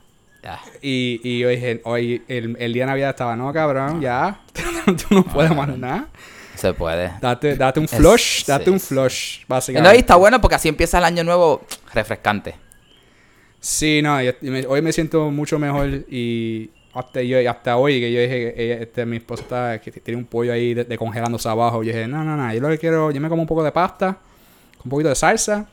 B: ya.
C: Y, y dije, hoy el, el día de Navidad estaba, no, cabrón, ya, tú no puedes más nada.
B: Se puede.
C: Date, date un
B: Es-
C: flush, date
B: sí,
C: un flush,
B: No,
C: básicamente.
B: y está bueno porque así empieza el año nuevo refrescante.
C: Sí, no, yo- y me- hoy me siento mucho mejor y hasta, yo, hasta hoy que yo dije que ella- este, mi esposa está, que tiene un pollo ahí de, de congelándose abajo. Yo dije, no, no, no, yo lo que quiero, yo me como un poco de pasta, un poquito de salsa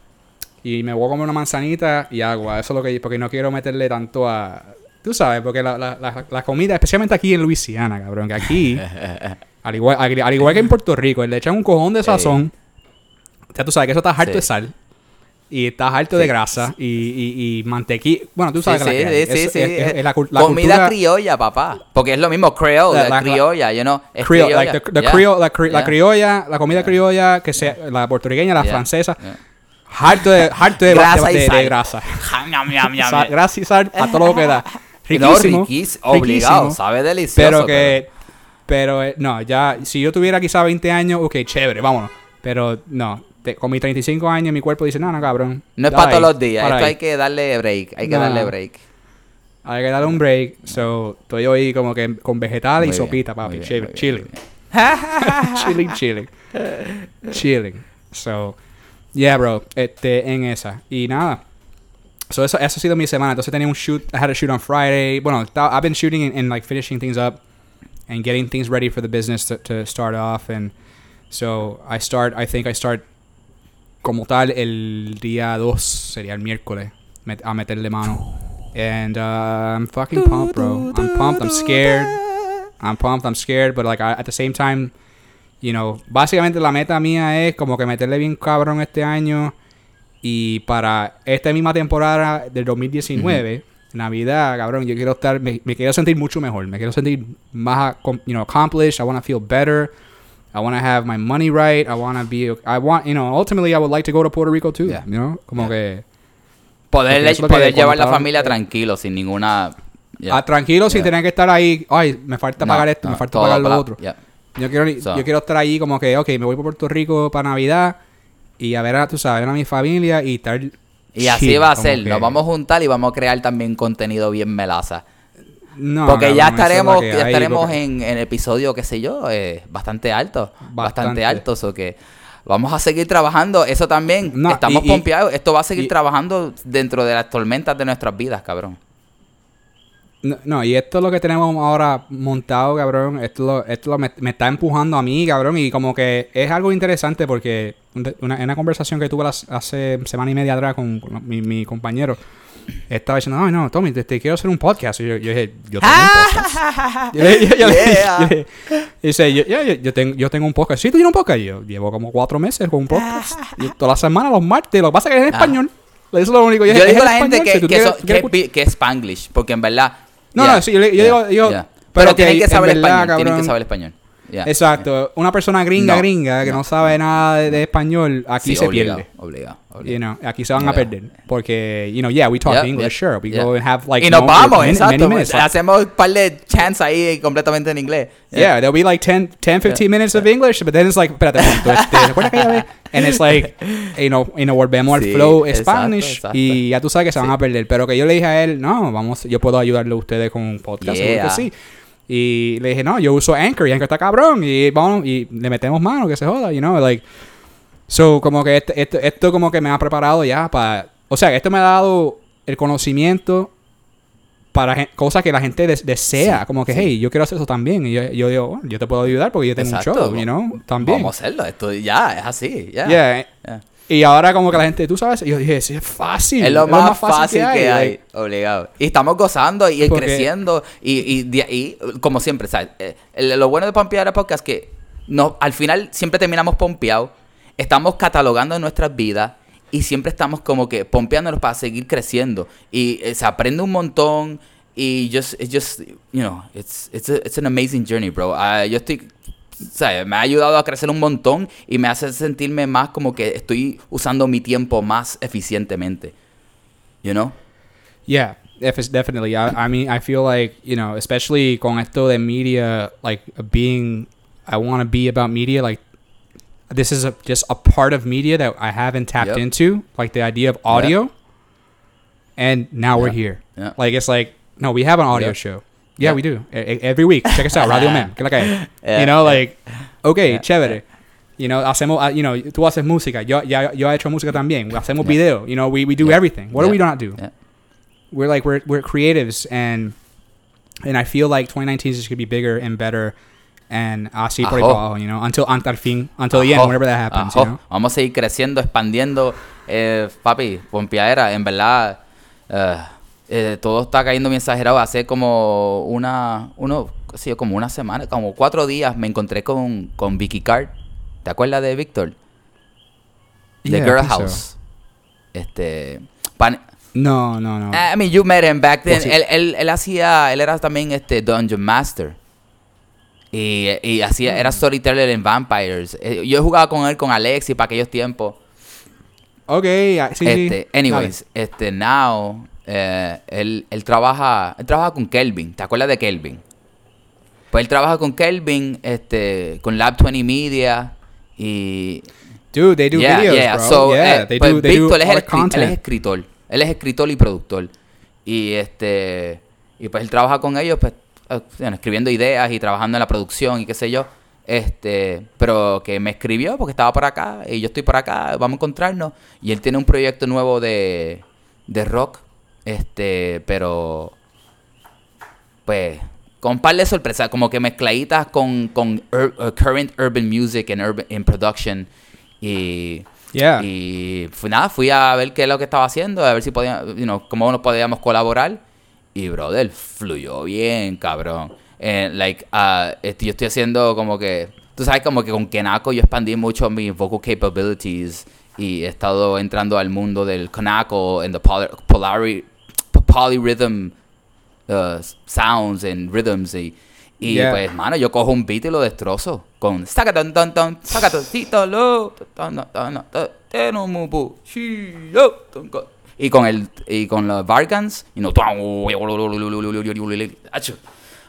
C: y me voy a comer una manzanita y agua. Eso es lo que porque no quiero meterle tanto a... Tú sabes, porque la, la, la, la comida, especialmente aquí en Luisiana, cabrón, que aquí, al igual, al, al igual que en Puerto Rico, le echan un cojón de sazón. Ya tú sabes que eso está harto
B: Sí.
C: de sal. Y estás harto de grasa y, y, y mantequilla. Bueno, tú sabes
B: sí,
C: que la
B: sí, sí, sí,
C: es- es- es la, la
B: comida
C: cultura-
B: criolla, papá. Porque es lo mismo, creole,
C: La-
B: la,
C: la-
B: criolla, you know. es
C: Creole,
B: criolla.
C: like the, the
B: Yeah.
C: Creole- la, cri- la
B: Yeah.
C: criolla, la comida
B: Yeah.
C: criolla, que sea la puertorriqueña, la
B: Yeah.
C: francesa,
B: Yeah.
C: harto de, harto de,
B: Grasa
C: de-
B: y
C: de- grasa. Sal- grasa y sal a todo lo que da.
B: No,
C: Riquísimo.
B: riquísimo, obligado,
C: riquísimo,
B: sabe delicioso.
C: Pero que, pero eh, no, ya, si yo tuviera quizá 20 años, ok, chévere, vámonos. Pero no, te- con mis 35 años mi cuerpo dice, no, no, cabrón.
B: No es para todos los días, esto
C: ahí".
B: hay que darle break, hay que
C: No.
B: darle break.
C: Hay que darle un break. So, estoy hoy como que con vegetales
B: Muy
C: y
B: bien,
C: sopita, papi.
B: bien,
C: chilling, chilling. chilling, chilling. chilling. So, yeah, bro. Este, en esa. Y nada. So, eso, eso ha sido mi semana. Entonces tenía un shoot. I had a shoot on Friday. Bueno, I've been shooting and, and, like finishing things up and getting things ready for the business to, to start off. And so I start, I think I start como tal el día 2, sería el miércoles, met- a meterle mano. And uh, I'm fucking pumped, bro. I'm pumped. I'm scared. I'm pumped. I'm scared. But like I, at the same time, you know, básicamente la meta mía es como que meterle bien cabrón este año. Y para esta misma temporada del 2019, Navidad, cabrón, yo quiero estar, me, me quiero sentir mucho mejor. Me quiero sentir más, you know, accomplished. I want to feel better. I want to have my money right. I want to be, I want, you know, ultimately I would like to go to Puerto Rico too.
B: Yeah.
C: You know, como
B: Yeah.
C: que
B: Poder,
C: es que
B: poder llevar la
C: estaba-
B: familia tranquilo, sin ninguna... yeah.
C: ah, tranquilo sin tener que estar ahí. Ay, me falta
B: No,
C: pagar esto,
B: no,
C: me falta pagar lo otro.
B: yeah.
C: Yo quiero,
B: So.
C: yo quiero estar ahí como que, ok, me voy por Puerto Rico para Navidad y a ver a, tú sabes, a ver a mi familia y estar
B: Y así
C: chill,
B: va a ser,
C: que-
B: nos vamos a juntar y vamos a crear también contenido bien melaza.
C: No,
B: porque ya estaremos, ya
C: hay,
B: estaremos
C: porque-
B: en, en episodio, qué sé yo, eh, bastante alto. Bastante,
C: Bastante.
B: altos. O que vamos a seguir trabajando. Eso también.
C: No,
B: estamos
C: y-
B: pompeados. Esto va a seguir
C: y-
B: trabajando dentro de las tormentas de nuestras vidas, cabrón.
C: No, no, y esto es lo que tenemos ahora montado, cabrón. Esto, lo, esto lo me, me está empujando a mí, cabrón. Y como que es algo interesante porque una, una conversación que tuve las- hace semana y media atrás con, con mi, mi compañero, estaba diciendo, no, no, Tommy, te, te quiero hacer un podcast. Y yo, yo dije, yo tengo un podcast. Yo yo- yo le-
B: Yeah.
C: yo le- Dice, yo, yo, yo, yo tengo, yo tengo un podcast. Sí, tú tienes un podcast. Y yo llevo como cuatro meses con un podcast. Y todas las semanas, los martes. Lo que pasa es que es en
B: Ah.
C: español. Eso es lo único.
B: Yo digo
C: en
B: a la gente
C: español, si
B: que, que,
C: quieres-
B: so-
C: quieres
B: que, que es Spanglish, porque en verdad.
C: No,
B: yeah,
C: no, sí, yo, yo
B: yeah,
C: digo, yo, pero
B: Pero tienen
C: que
B: que saber
C: verdad,
B: español. Tienen que saber español. Yeah.
C: Exacto. Una persona gringa,
B: No,
C: gringa, que no,
B: no,
C: sabe nada de, de español, aquí
B: Sí,
C: se
B: obligado,
C: pierde.
B: Obligado, obligado.
C: You know, aquí se van a perder. Porque, you know, yeah, we talk
B: Yeah,
C: English, sure. We go and have like.
B: y nos
C: no-
B: vamos,
C: many-
B: exacto.
C: many
B: Hacemos un par de chants ahí completamente en inglés.
C: Yeah, there'll be like 10, 10 15 minutes of English, but then it's like, espérate un momento. And it's like, you know, you know volvemos
B: Sí,
C: al flow
B: exacto,
C: Spanish
B: exacto.
C: y ya tú sabes que se van
B: Sí.
C: a perder. Pero que yo le dije a él, no, vamos, yo puedo ayudarle a ustedes con un podcast, que sí. Y le dije, no, yo uso Anchor y Anchor está cabrón y vamos, y le metemos mano, que se joda, you know, like. So, como que este- esto, esto como que me ha preparado ya para... O sea, esto me ha dado el conocimiento para cosas que la gente des- desea.
B: Sí,
C: como que,
B: sí.
C: hey, yo quiero hacer eso también. Y yo, yo digo, bueno, yo te puedo ayudar porque yo tengo
B: Exacto.
C: un show, you know, también.
B: Vamos a hacerlo. Esto ya, es así. Ya.
C: Yeah.
B: Yeah.
C: Y ahora como que la gente, tú sabes, y yo dije, sí, es fácil.
B: Es lo más, fácil, que hay, obligado. Y estamos gozando y creciendo. Y, y, como siempre, ¿sabes? Eh, lo bueno de Pompear Podcast es que no, al final siempre terminamos pompeados. Estamos catalogando nuestras vidas y siempre estamos como que pompeándonos para seguir creciendo. Y eh, se aprende un montón. Y just, it's just, you know, it's, it's, a- it's an amazing journey, bro. Ah, yo estoy, ¿sabes? Me ha ayudado a crecer un montón y me hace sentirme más como que estoy usando mi tiempo más eficientemente. You know?
C: Yeah, if it's definitely. I, I mean, I feel like, you know, especially con esto de media, like being, I want to be about media, like this is a, just a part of media that I haven't tapped
B: Yep.
C: into, like the idea of audio. And now we're here. Like it's like, no, we have an audio show. Yeah,
B: Yep.
C: we do. E- every week. Check us out, Radio Mem. ¿Qué es la que?
B: Yeah,
C: You know,
B: yeah.
C: like, okay,
B: Yeah,
C: chévere. You know, hacemos, uh, you know, tú haces música. Yo, ya, yo he hecho música también. Hacemos
B: Yeah.
C: video. You know, we, we do
B: Yeah.
C: everything. What do we not do?
B: Yeah.
C: we're like we're we're creatives and and I feel like 2019 is just gonna be bigger and better and así por para you know, until el fin, until the end, whenever that happens, you know.
B: Vamos a seguir creciendo, expandiendo. Eh, papi, Pompeadera, en verdad, eh, eh, todo está cayendo bien exagerado. Hace como una, uno, yo, como una semana, como cuatro días me encontré con, con Vicky Card. ¿Te acuerdas de Víctor? The
C: Yeah,
B: Girl
C: so.
B: House. Este. pan-
C: No, no, no.
B: I mean, you met him back then.
C: Sí.
B: Él, él, él hacía, él era también este Dungeon Master. Y, y hacía, era storyteller en Vampires. Eh, Yo jugaba con él, con Alexi, para aquellos tiempos.
C: ok, ah, sí, sí.
B: este, anyways, este, now, eh, él, él trabaja, él trabaja con Kelvin. ¿Te acuerdas de Kelvin? Pues él trabaja con Kelvin, este, con Lab 20 Media y
C: Dude, they do
B: Yeah,
C: videos,
B: yeah.
C: bro.
B: So,
C: yeah,
B: eh,
C: they
B: pues
C: do, they do
B: Víctor es, el él es escritor. Él es escritor y productor. Y este y pues él trabaja con ellos pues eh, escribiendo ideas y trabajando en la producción y qué sé yo. Este, pero que me escribió porque estaba por acá y yo estoy por acá, vamos a encontrarnos y él tiene un proyecto nuevo de de rock, este, pero pues con par de sorpresas, como que mezcladitas con, con ur- uh, current urban music and urban in production y
C: Yeah.
B: y fui, nada, fui a ver qué es lo que estaba haciendo, a ver si podía, you know, cómo nos podíamos colaborar. Y, brother, fluyó bien, cabrón. Eh, like, este, yo estoy haciendo como que, tú sabes, como que con Kenako yo expandí mucho mis vocal capabilities y he estado entrando al mundo del Kanako and the poly, polari, polyrhythm uh, sounds and rhythms y, y
C: Yeah.
B: pues mano yo cojo un beat y lo destrozo con sacaton ton ton lo ton, ton, ton, co- y con el y con los Vargans y no.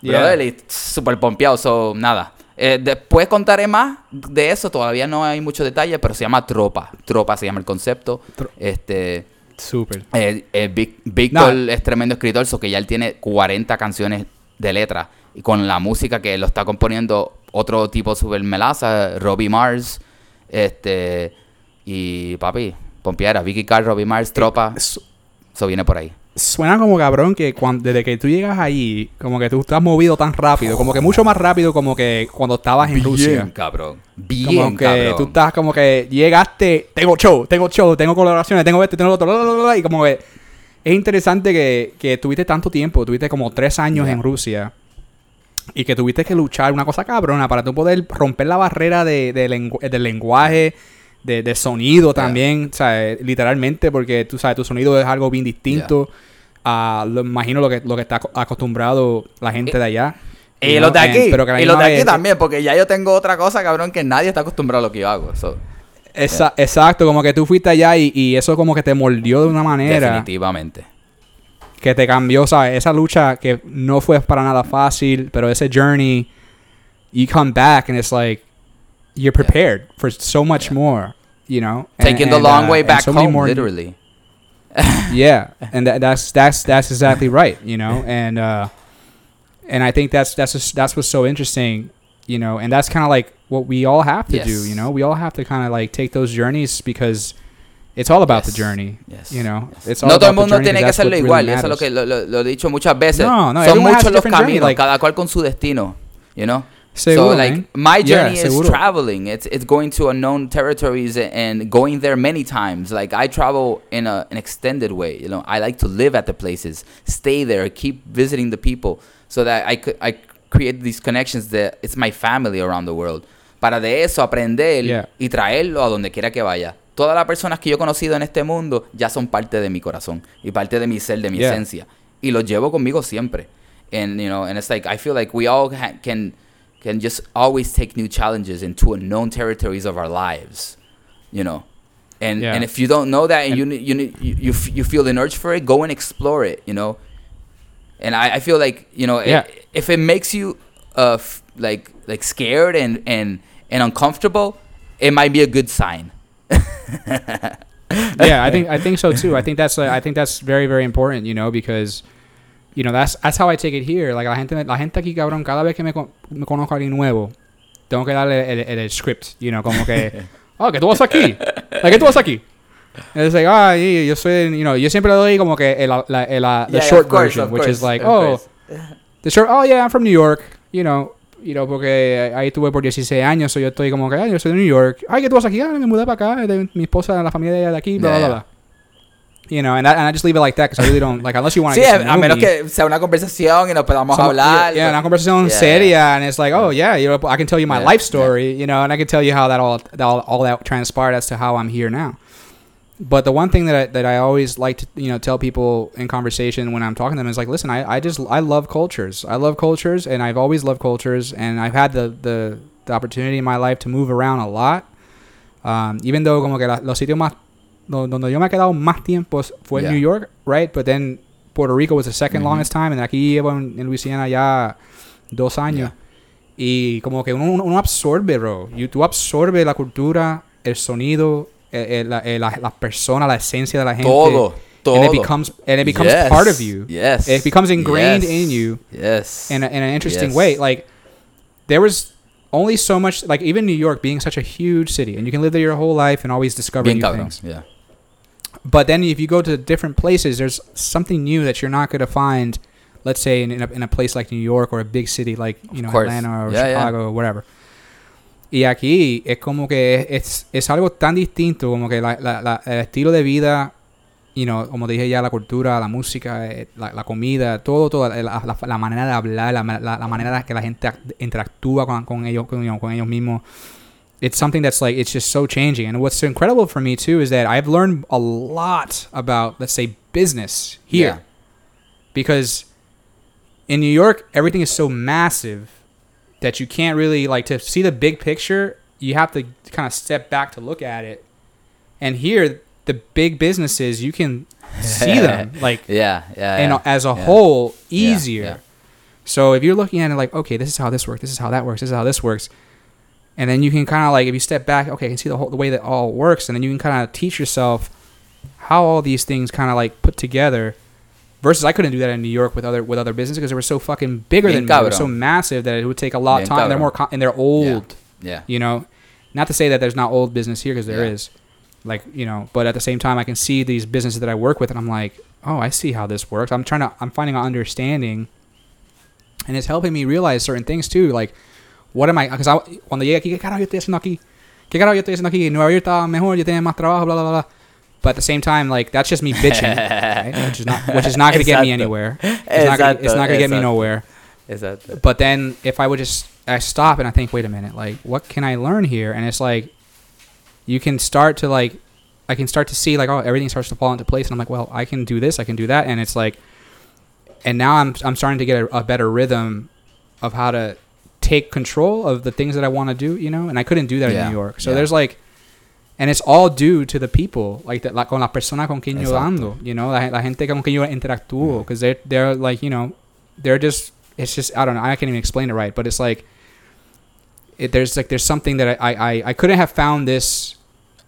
C: Yeah.
B: Super pompeado so nada Eh, después contaré más de eso todavía no hay mucho detalle pero se llama Tropa Tropa se llama el concepto
C: Tro-
B: este
C: Super.
B: eh, eh, Vic- Víctor
C: No.
B: es tremendo escritor, so que ya él tiene 40 canciones de letra. Y con la música que lo está componiendo otro tipo super melaza, Robbie Mars. Este. Y papi, Pompiera, Vicky Carr, Robbie Mars, Tropa.
C: Su-
B: Eso viene por ahí.
C: Suena como cabrón que cuando, desde que tú llegas ahí, como que tú estás movido tan rápido, como que mucho más rápido como que cuando estabas en Rusia.
B: cabrón. Bien,
C: Como que
B: cabrón.
C: tú estás como que llegaste, tengo show, tengo show, tengo colaboraciones, tengo este, tengo lo otro, la, la, la, la, y como que es interesante que, que tuviste tanto tiempo, tuviste como tres años
B: Yeah.
C: en Rusia y que tuviste que luchar una cosa cabrona para tú poder romper la barrera de, de lengu- del lenguaje, de, de sonido también, ¿sabes? literalmente, porque tú sabes, tu sonido es algo bien distinto a, lo, imagino, lo que, lo que está aco- acostumbrado la gente de allá.
B: Y
C: you
B: los de aquí.
C: pero que
B: y los de aquí también, porque ya yo tengo otra cosa, cabrón, que nadie está acostumbrado a lo que yo hago. so,
C: Esa- Exacto, como que tú fuiste allá y, y eso como que te mordió de una manera
B: definitivamente.
C: que te cambió, ¿sabes? Esa lucha que no fue para nada fácil, pero ese journey, you come back and it's like, you're prepared for so much more, you know? And-
B: Taking the
C: and,
B: long
C: uh,
B: way back
C: so
B: home,
C: more-
B: literally.
C: yeah, and that, that's that's that's exactly right, you know, and uh, and I think that's that's just, that's what's so interesting, you know, and that's kind of like what we all have to do, you know, we all have to kind of like take those journeys because it's all about the journey,
B: Yes.
C: you know,
B: Yes.
C: it's all
B: no todo el
C: about the
B: mundo
C: journey
B: que hacerlo igual.
C: really
B: eso es lo que lo, lo- lo he dicho muchas veces.
C: No, no,
B: Son muchos los caminos,
C: like-
B: cada cual con su destino. You know?
C: Seguro,
B: so like
C: man.
B: my
C: Yeah,
B: journey is
C: seguro.
B: traveling. It's it's going to unknown territories and going there many times. Like I travel in a, an extended way. You know, I like to live at the places, stay there, keep visiting the people, so that I could I create these connections that it's my family around the world. Para de eso aprender
C: Yeah.
B: y traerlo a donde quiera que vaya. Todas las personas que yo he conocido en este mundo ya son parte de mi corazón y parte de mi ser, de mi
C: Yeah.
B: esencia. Y los llevo conmigo siempre. And, you know, and it's like, I feel like we all ha- can, can just always take new challenges into unknown territories of our lives, you know. And,
C: Yeah.
B: and if you don't know that and, you, you, you, you, f- you feel the urge for it, go and explore it, you know. And I, I feel like, you know,
C: Yeah.
B: if it makes you uh, f- like, like scared and, and, and uncomfortable, it might be a good sign.
C: yeah, I think I think so too. I think that's uh, I think that's very very important, you know, because you know that's that's how I take it here. Like la gente la gente aquí cabrón, cada vez que me, con- me conozco a alguien nuevo, tengo que darle el, el, el script, you know, como que oh, que tú vas aquí. Like, ¿Qué tú vas aquí? And it's like, ah, yeah, yo soy, you know, yo siempre le doy como que el, la, el, la- the
B: Yeah,
C: short
B: course,
C: version, which is
B: course,
C: like,
B: of
C: oh,
B: course.
C: the short, oh yeah, I'm from New York, you know, you know, porque ahí estuve por 16 años, so yo estoy como que, ah, yo soy de New York. Ay, ¿qué tú vas aquí? Ah, me mudé para acá, de mi esposa, la familia de aquí, bla,
B: Yeah,
C: bla,
B: yeah.
C: bla. You know, and I, and I just leave it like that because I really don't, like, unless you want to
B: Sí,
C: to
B: a, menos
C: me,
B: que sea una conversación y nos podamos
C: some-
B: hablar.
C: Yeah, una conversación
B: Yeah,
C: seria, and it's like, oh yeah, you know, I can tell you my
B: Yeah,
C: life story, you know, and I can tell you how that all, that all, all that transpired as to how I'm here now. but the one thing that I, that I always like to you know tell people in conversation when I'm talking to them is like, listen, I, I just I love cultures. I love cultures, and I've always loved cultures, and I've had the the, the opportunity in my life to move around a lot. Um, even though como que la- los sitios más do- donde yo me he quedado más tiempo fue
B: Yeah.
C: en New York, right? But then Puerto Rico was the 2nd
B: Mhm.
C: longest time, and aquí llevo en, en Louisiana ya dos años. Y como que uno, uno absorbe, bro. Y tú absorbes la cultura, el sonido, eh, eh, la, eh, la, la persona, la esencia de la gente.
B: Todo, todo.
C: And it becomes, and it becomes
B: Yes,
C: part of you.
B: Yes.
C: It becomes ingrained
B: yes,
C: in you
B: Yes.
C: in, a, in an interesting
B: Yes.
C: way. Like, there was only so much, like, even New York being such a huge city, and you can live there your whole life and always discover
B: Bien
C: new
B: cabrón.
C: things.
B: Yeah.
C: But then if you go to different places, there's something new that you're not going to find, let's say, in, in, a, in a place like New York or a big city like, you know. Atlanta or
B: Yeah, yeah.
C: Chicago or whatever. Y aquí es como que es, es algo tan distinto, como que la, la, la- el estilo de vida, you know, como dije ya, la cultura, la música, eh, la, comida, todo, todo, la, la- la manera de hablar, la, ma- la, la manera que la gente ac- interactúa con, con ellos, con, you know, con ellos mismos. It's something that's like, it's just so changing. And what's incredible for me too is that I've learned a lot about, let's say, business here.
B: Yeah.
C: Because in New York, everything is so massive that you can't really like to see the big picture. You have to kind of step back to look at it. And here, the big businesses you can see them like
B: Yeah, yeah.
C: and
B: yeah.
C: as a
B: Yeah.
C: whole easier.
B: yeah.
C: So if you're looking at it like, okay, this is how this works, this is how that works, this is how this works, and then you can kind of like if you step back, okay, I can see the whole the way that all works, and then you can kind of teach yourself how all these things kind of like put together. Versus, I couldn't do that in New York with other with other businesses because they were so fucking bigger
B: Bien
C: than me. They were so massive that it would take a lot of
B: Bien
C: time. They're
B: cabrón.
C: more and they're old.
B: Yeah.
C: You know, not to say that there's not old business here because there
B: Yeah.
C: is, like you know, but at the same time, I can see these businesses that I work with, and I'm like, oh, I see how this works. I'm trying to, I'm finding an understanding, and it's helping me realize certain things too. Like, what am I? Ah, because I, cuando llegué aquí, ¿qué carajo yo estoy haciendo aquí? ¿Qué carajo yo estoy haciendo aquí? En Nueva York estaba mejor, yo tenía más trabajo, blah blah blah. But at the same time, like that's just me bitching, right? which is not, which is not going to get me anywhere. It's not, gonna, it's not going to get me nowhere.
B: Exacto.
C: But then if I would just I stop and I think, wait a minute, like what can I learn here? And it's like you can start to like I can start to see like oh everything starts to fall into place and I'm like, well, I can do this, I can do that and it's like and now I'm I'm starting to get a, a better rhythm of how to take control of the things that I want to do, you know? And I couldn't do that
B: Yeah,
C: in New York. So
B: yeah.
C: there's like and it's all due to the people, like that, like con la persona con quien yo ando, you know, la, la gente con quien yo interactúo, because they're they're like, you know, they're just it's just I don't know, I can't even explain it right, but it's like it, there's like there's something that I, I I couldn't have found this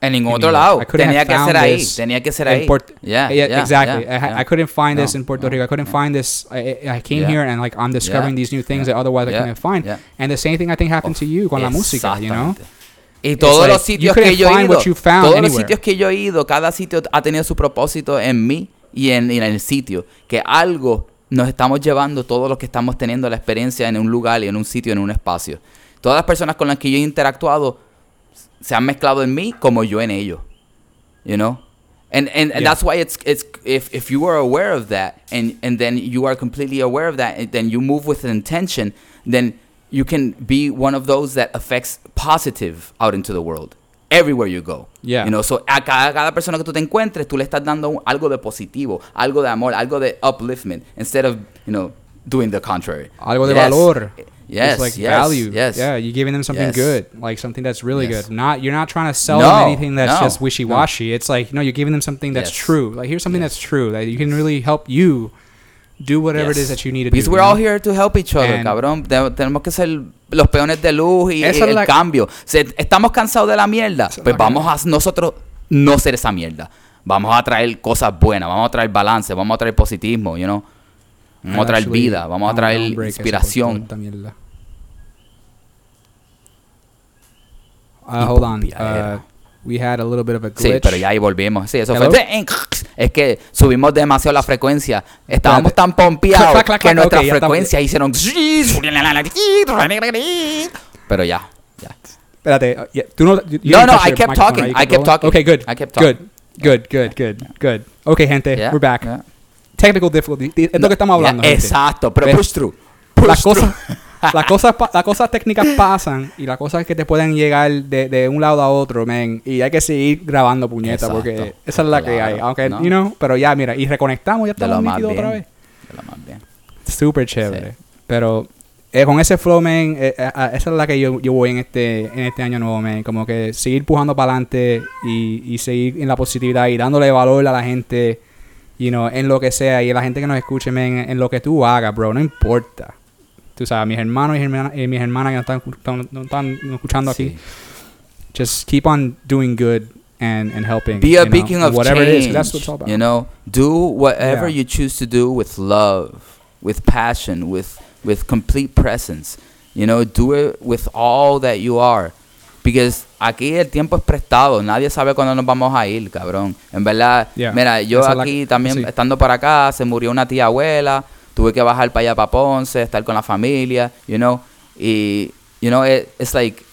B: En ningún
C: in
B: otro lado.
C: I couldn't
B: Tenía que ser ahí.
C: this
B: Tenía que ser ahí. Yeah,
C: yeah,
B: yeah,
C: exactly.
B: yeah,
C: I. I couldn't find this
B: No,
C: in Puerto
B: no,
C: Rico. I couldn't
B: no.
C: find this. I, I came here and like I'm discovering these new things that otherwise I couldn't find. And the same thing I think happened to you con la música, you know.
B: Y todos
C: like,
B: los sitios que yo he ido, todos los
C: anywhere.
B: sitios que yo he ido, cada sitio ha tenido su propósito en mí y en, y en el sitio. Que algo nos estamos llevando, todos los que estamos teniendo la experiencia en un lugar y en un sitio, en un espacio. Todas las personas con las que yo he interactuado se han mezclado en mí como yo en ellos. You know? And and, and
C: Yeah.
B: that's why it's it's if if you are aware of that and and then you are completely aware of that and then you move with an intention, then you can be one of those that affects positive out into the world everywhere you go.
C: Yeah.
B: You know, so a cada, cada persona que tú te encuentres, tú le estás dando un- algo de positivo, algo de amor, algo de upliftment instead of, you know, doing the contrary.
C: Algo de
B: Yes.
C: valor.
B: Yes,
C: It's like
B: yes,
C: value.
B: Yes.
C: Yeah, you're giving them something
B: Yes.
C: good, like something that's really
B: Yes.
C: good. Not you're not trying to sell
B: No,
C: them anything that's
B: no,
C: just wishy washy. It's like no, you're giving them something that's true. Like here's something that's true that you can really help you do whatever it is that you need to
B: Because
C: do.
B: we're
C: you
B: all here to help each other,
C: And-
B: cabrón. Te- tenemos que ser los peones de luz y, y el cambio. Estamos cansados de la mierda. Pues vamos a nosotros no ser esa mierda. Vamos a traer cosas buenas, vamos a traer balance, vamos a traer positivismo, you know. Vamos a traer vida, vamos a traer inspiración.
C: Uh, hold on. Uh, we had a little bit of a
B: Sí,
C: glitch.
B: pero ya ahí volvimos. Sí, eso
C: Hello?
B: fue. Es que subimos demasiado la frecuencia. Estábamos tan pompeados que
C: clac.
B: nuestras
C: Ok, ya estamos-
B: frecuencias hicieron. Pero ya, ya.
C: Espérate, uh, yeah, tú no, you- you
B: No, no, I kept talking. I kept talking.
C: Okay, good.
B: I kept
C: Good,
B: talking.
C: good, good, good, good. Okay, gente,
B: Yeah,
C: we're back.
B: yeah.
C: Technical difficulty. Es lo que estamos hablando.
B: Ya. Exacto, pero push through.
C: Las cosas, las cosas, las cosas técnicas pasan y las cosas que te pueden llegar de, de un lado a otro, man. Y hay que seguir grabando puñetas
B: Exacto.
C: porque esa es la que hay. Aunque,
B: ¿no?
C: you know, pero ya, mira, y reconectamos, ya estamos nítidos otra vez.
B: De lo más bien.
C: Súper chévere.
B: Sí.
C: Pero eh, con ese flow, man, eh, eh, ah, esa es la que yo, yo voy en este, en este año nuevo, man. Como que seguir pujando para adelante y, y seguir en la positividad y dándole valor a la gente, you know, en lo que sea. Y la gente que nos escuche, man, en lo que tú hagas, bro, no importa. Tú sabes, mis hermanos y, hermana- y mis hermanas que nos están, no están escuchando aquí, just keep on doing good and, and helping.
B: Be a
C: know,
B: beacon of
C: whatever it is.
B: change.
C: That's what it's all about.
B: You know, do whatever
C: Yeah.
B: you choose to do with love, with passion, with with complete presence. You know, do it with all that you are. Because aquí el tiempo es prestado, nadie sabe cuándo nos vamos a ir, cabrón. En verdad,
C: Yeah.
B: mira, yo
C: Esa es la
B: aquí también,
C: sí.
B: estando para acá, se murió una tía abuela, tuve que bajar para allá, para Ponce, estar con la familia, you know, y, you know, it, it's like,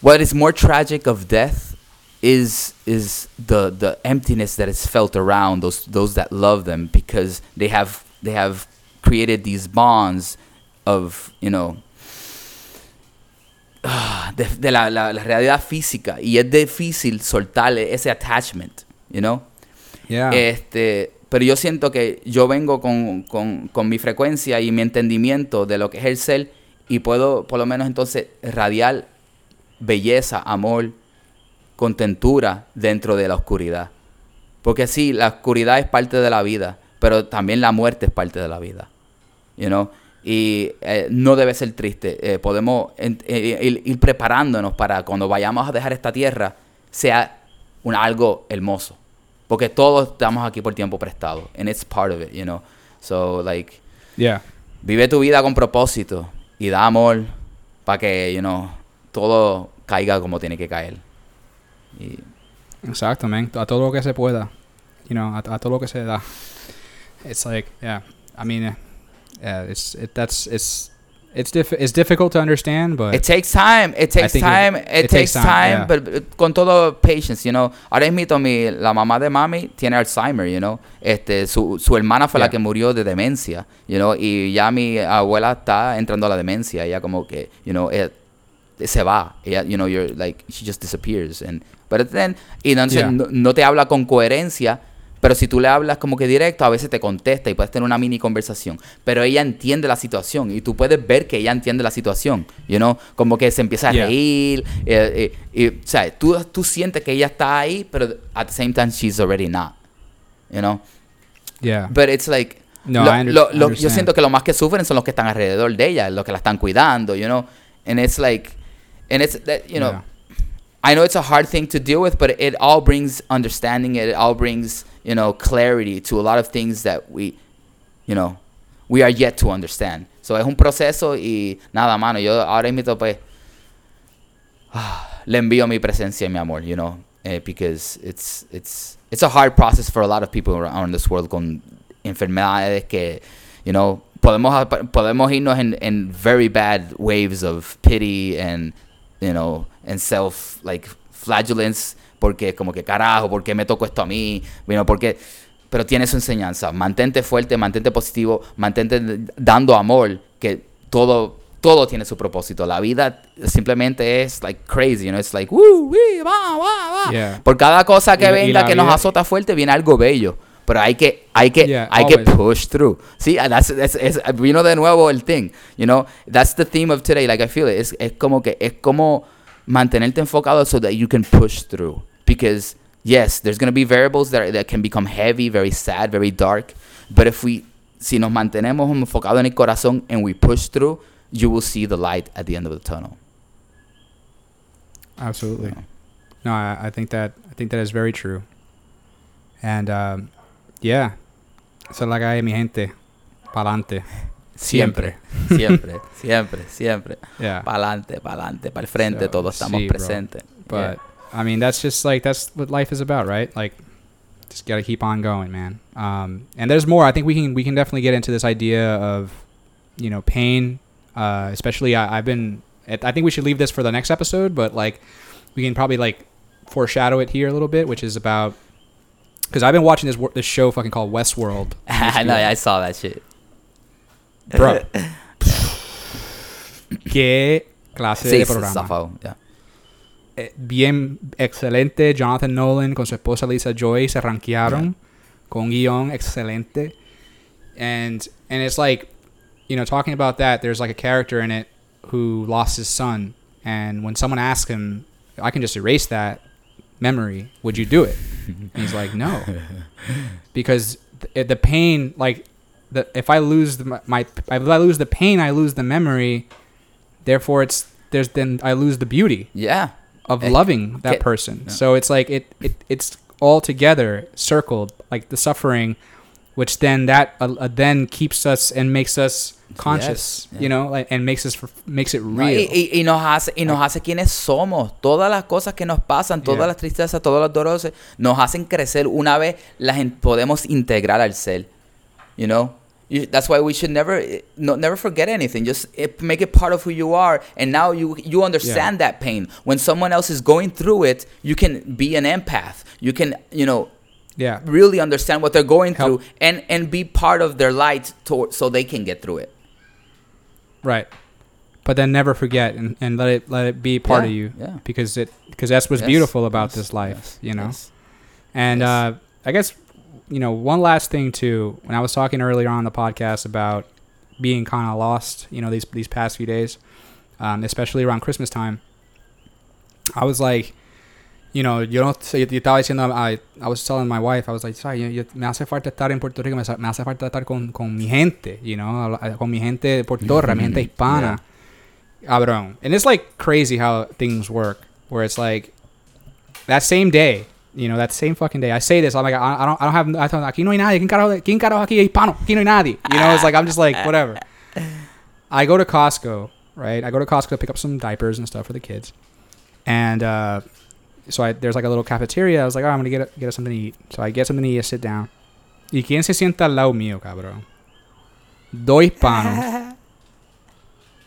B: what is more tragic of death is is the the emptiness that is felt around those those that love them because they have they have created these bonds of you know de, de la, la, la realidad física y es difícil soltar ese attachment you know
C: Yeah.
B: este, pero yo siento que yo vengo con, con- con mi frecuencia y mi entendimiento de lo que es el ser y puedo por lo menos entonces radiar belleza, amor, contentura dentro de la oscuridad. Porque sí, la oscuridad es parte de la vida, pero también la muerte es parte de la vida. You know? Y eh, no debe ser triste. Eh, podemos en- eh, ir, preparándonos para cuando vayamos a dejar esta tierra sea un, algo hermoso. Porque todos estamos aquí por tiempo prestado. And it's part of it, you know. So, like,
C: yeah.
B: vive tu vida con propósito y da amor para que, you know, todo caiga como tiene que caer. Y
C: Exacto, man. A todo lo que se pueda. You know, a, a todo lo que se da. It's like, yeah. I mean, uh, yeah, it's it, that's it's it's diff- it's difficult to understand, but
B: It takes time, it takes
C: think it-
B: time,
C: it
B: it,
C: takes time,
B: time,
C: yeah.
B: but con todo patience, you know. Ahora mismo mi, la mamá de mami tiene Alzheimer, you know. Este, su, su hermana fue
C: Yeah.
B: la que murió de demencia, you know, y ya mi abuela está entrando a la demencia, ella como que, you know, eh, se va, ella, you know, you're like, she just disappears, and, but then, y entonces
C: Yeah.
B: no, no te habla con coherencia, pero si tú le hablas como que directo, a veces te contesta y puedes tener una mini conversación. Pero ella entiende la situación y tú puedes ver que ella entiende la situación. You know? Como que se empieza a
C: Yeah.
B: reír. eh, eh, o sea, tú, tú sientes que ella está ahí, pero at the same time she's already not. You know?
C: yeah.
B: But it's like.
C: No,
B: lo-
C: I under-
B: lo- lo- yo siento que los más que sufren son los que están alrededor de ella, los que la están cuidando, you know? And it's like. And it's that, you know.
C: Yeah.
B: I know it's a hard thing to deal with, but it all brings understanding. It all brings, you know, clarity to a lot of things that we, you know, we are yet to understand. So es un proceso y nada, mano. Yo ahora mismo pues le envío mi presencia mi amor, you know, eh, because it's it's it's a hard process for a lot of people around this world con enfermedades que, you know, podemos podemos irnos en, en very bad waves of pity and you know, and self like flagellance porque como que carajo, ¿por qué me tocó esto a mí? Bueno, porque pero tiene su enseñanza. Mantente fuerte, mantente positivo, mantente dando amor, que todo todo tiene su propósito. La vida simplemente es like crazy, you know, it's like woo, wee, va, va, va.
C: Yeah.
B: Por cada cosa que
C: Y y
B: venga
C: la
B: que nos
C: vida-
B: azota fuerte viene algo bello. Pero hay que, hay que,
C: Yeah,
B: hay que push through. Sí, that's, that's, es- vino de nuevo el thing. You know, that's the theme of today. Like I feel it. Es, es como que, es como mantenerte enfocado so that you can push through. Because yes, there's going to be variables that, that can become heavy, very sad, very dark. But if we, si nos mantenemos enfocados en el corazón and we push through, you will see the light at the end of the tunnel.
C: Absolutely.
B: Yeah.
C: No, I, I think that I think that is very true. And um, yeah, esa es la hay, mi gente. Pa'lante.
B: Siempre, siempre, siempre, siempre.
C: Yeah.
B: Pa'lante, pa'lante, para el frente,
C: So,
B: todos estamos
C: sí,
B: presentes.
C: But I mean, that's just like that's what life is about, right? Like, just gotta keep on going, man. Um, and there's more. I think we can we can definitely get into this idea of, you know, pain. Uh, especially, I, I've been. I think we should leave this for the next episode, but like, we can probably like foreshadow it here a little bit, which is about. Because I've been watching this this show fucking called Westworld.
B: I know, I saw that shit.
C: bro. qué clase de programa.
B: Eh,
C: Eh, bien excelente. Jonathan Nolan con su esposa Lisa Joy se rankearon con un guión excelente. And and it's like, you know, talking about that, there's like a character in it who lost his son, and when someone asks him, I can just erase that memory. Would you do it? and he's like, no, because th- the pain, like, the if I lose the, my, if I lose the pain, I lose the memory. Therefore, it's there's then I lose the beauty
B: Yeah.
C: Of
B: Eh,
C: loving that
B: que-
C: person.
B: yeah.
C: So it's like it, it it's all together circled like the suffering, which then that uh, uh, then keeps us and makes us conscious,
B: Yes,
C: you know, like and makes us makes it
B: No,
C: real.
B: y, y- y nos hace y nos hace quienes somos. Todas las cosas que nos pasan, todas
C: Yeah.
B: las tristezas, todos los dolores, nos hacen crecer. Una vez las podemos integrar al ser. You know? You- that's why we should never eh, no, never forget anything. Just eh, make it part of who you are. And now you you understand that pain. When someone else is going through it, you can be an empath. You can, you know,
C: yeah,
B: really understand what they're going
C: Help.
B: through and and be part of their light to, so they can get through it.
C: right. But then never forget and, and let it let it be part
B: Yeah,
C: of you
B: yeah.
C: because it because that's what's
B: Yes,
C: beautiful about
B: yes,
C: this life, you know. And uh, I guess, you know, one last thing too. When I was talking earlier on the podcast about being kind of lost, you know, these these past few days, um, especially around Christmas time, I was like, you know, yo no yo, estaba diciendo, I, I was telling my wife, I was like, "Sabes, yo- yo- me hace falta estar en Puerto Rico, me, hace- me hace falta estar con, con mi gente, you know, con mi gente de Puerto Rico, mi gente hispana. Cabrón. And it's like crazy how things work, where it's like that same day, you know, that same fucking day. I say this, I'm like, I, I don't, I don't have, I don't, aquí no hay nadie. ¿Quién carajo, ¿Quién carajo aquí hispano? Aquí no hay nadie. You know, it's like I'm just like whatever. I go to Costco, right? I go to Costco to pick up some diapers and stuff for the kids, and uh, so I, there's like a little cafeteria. I was like, oh, I'm gonna get a, get us something to eat. So I get something to eat, I sit down. ¿Y quién se sienta al lado mío, cabrón? Dos hispanos.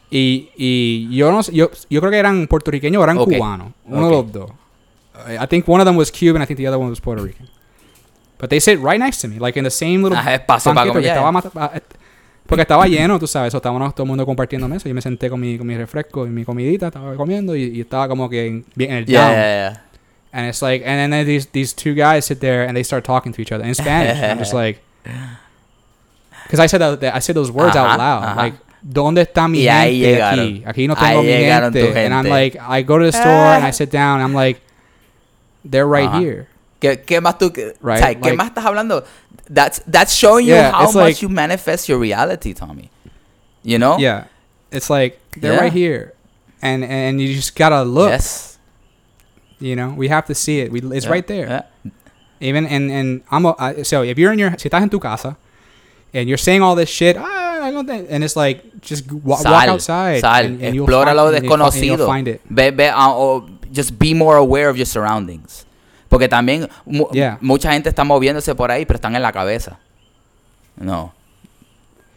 C: Y, y yo no sé, yo, yo creo que eran puertorriqueños o eran
B: Ok.
C: cubanos. Uno
B: Ok.
C: de los dos. I think one of them was Cuban, I think the other one was Puerto Rican. But they sit right next to me, like in the same little
B: Ajá, espacio para comer,
C: estaba ah, porque estaba lleno, tú sabes, so, estábamos todo el mundo compartiendo mesa. Yo me senté con mi, con mi refresco y mi comidita, estaba comiendo y, y estaba como que en, bien en el
B: Yeah,
C: down.
B: yeah, yeah.
C: And it's like, and then these these two guys sit there and they start talking to each other in Spanish. I'm just like, because I said that, I said those words
B: Ajá,
C: out loud,
B: ajá.
C: like, ¿dónde está mi
B: Y
C: gente aquí? Aquí no tengo mi
B: tu
C: gente. And I'm like, I go to the store and I sit down. And I'm like, they're right
B: Ajá.
C: here.
B: ¿Qué, qué más tú
C: Right,
B: o sea, ¿Qué
C: like-
B: más estás hablando? That's that's showing you
C: Yeah,
B: how much
C: like-
B: you manifest your reality, Tommy. You know?
C: Yeah, it's like they're
B: Yeah.
C: right here, and and you just gotta look.
B: Yes.
C: You know, we have to see it. We, it's
B: Yeah,
C: right there.
B: yeah.
C: Even and and I'm a, I, so if you're in your si estás en tu casa, and you're saying all this shit, ah, I don't think, and it's like just wa- walk outside,
B: sal,
C: and, and you'll
B: explora
C: find,
B: lo
C: and you'll fi- and
B: desconocido.
C: you'll find it.
B: Ve, ve, o just be more aware of your surroundings. Porque también mu-
C: Yeah.
B: mucha gente está moviéndose por ahí, pero están en la cabeza. No.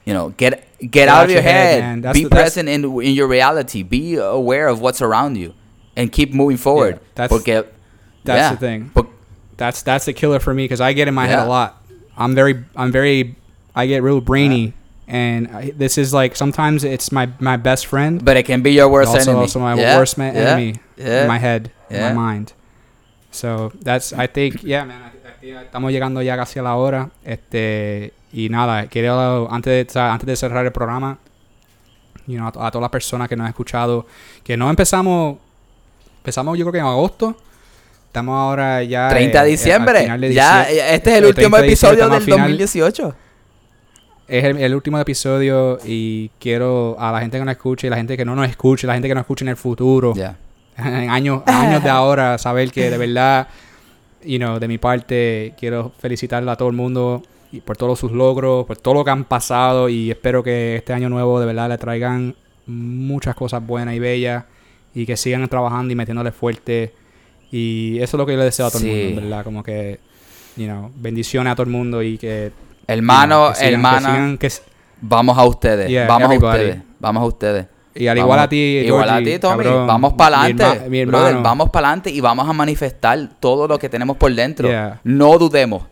B: You know, get get
C: Get
B: out
C: out
B: of your
C: your head,
B: head.
C: That's
B: Be
C: the-
B: present in in your reality. Be aware of what's around you, and keep moving forward.
C: that's-
B: Porque
C: That's
B: yeah.
C: the thing.
B: Por-
C: That's that's the killer for me because I get in my head a lot. I'm very I'm very I get real brainy, and I, this is like sometimes it's my my best friend.
B: but it can be your worst
C: also,
B: enemy.
C: also my
B: Yeah,
C: worst ma-
B: yeah,
C: enemy
B: yeah.
C: in my head, in my mind. So that's I think yeah man. Estamos llegando ya casi a la hora. Este y nada quiero antes de antes de cerrar el programa, you know, a, a todas las personas que nos han escuchado, que no empezamos empezamos yo creo que en agosto. Estamos ahora ya
B: 30 de
C: eh,
B: diciembre.
C: final de
B: Ya, este es el último
C: 30 de diciembre
B: episodio del
C: al final.
B: 2018.
C: Es el, el último episodio y quiero a la gente que nos escuche y la gente que no nos escuche, la gente que nos escuche en el futuro,
B: Ya.
C: en años, años de ahora, saber que de verdad, you know, de mi parte, quiero felicitarle a todo el mundo y por todos sus logros, por todo lo que han pasado y espero que este año nuevo de verdad le traigan muchas cosas buenas y bellas y que sigan trabajando y metiéndole fuerte y eso es lo que yo le deseo a todo el
B: Sí.
C: mundo, en ¿verdad? Como que, you know, bendiciones a todo el mundo y que,
B: Hermano,
C: que
B: hermana,
C: sigan- que s-
B: vamos a ustedes.
C: Yeah,
B: vamos
C: everybody.
B: a ustedes. Vamos a ustedes.
C: Y al
B: Vamos-
C: igual a ti,
B: Igual a ti, Tommy.
C: cabrón.
B: vamos para
C: Mi herma-
B: adelante.
C: mi
B: brother,
C: hermano.
B: vamos para adelante y vamos a manifestar todo lo que tenemos por dentro.
C: Yeah.
B: No dudemos.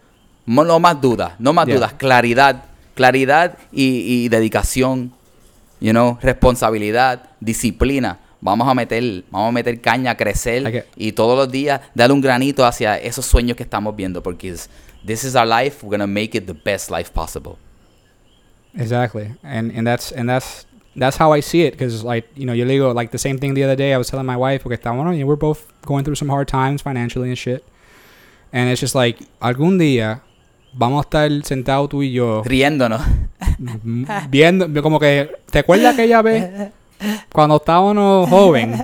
B: Mo- No más dudas. No más
C: Yeah.
B: dudas. Claridad. Claridad y, y dedicación. you know, responsabilidad, disciplina. Vamos a meter, vamos a meter caña, a crecer y todos los días darle un granito hacia esos sueños que estamos viendo porque es- this is our life, we're gonna make it the best life possible.
C: Exactly, and and that's and that's that's how I see it. Because like you know, yo le digo like the same thing the other day. I was telling my wife, okay, estábamos, you know, we're both going through some hard times financially and shit, and it's just like algún día vamos a estar sentados tú y yo
B: Riéndonos.
C: viendo como que te acuerdas aquella vez cuando estábamos joven.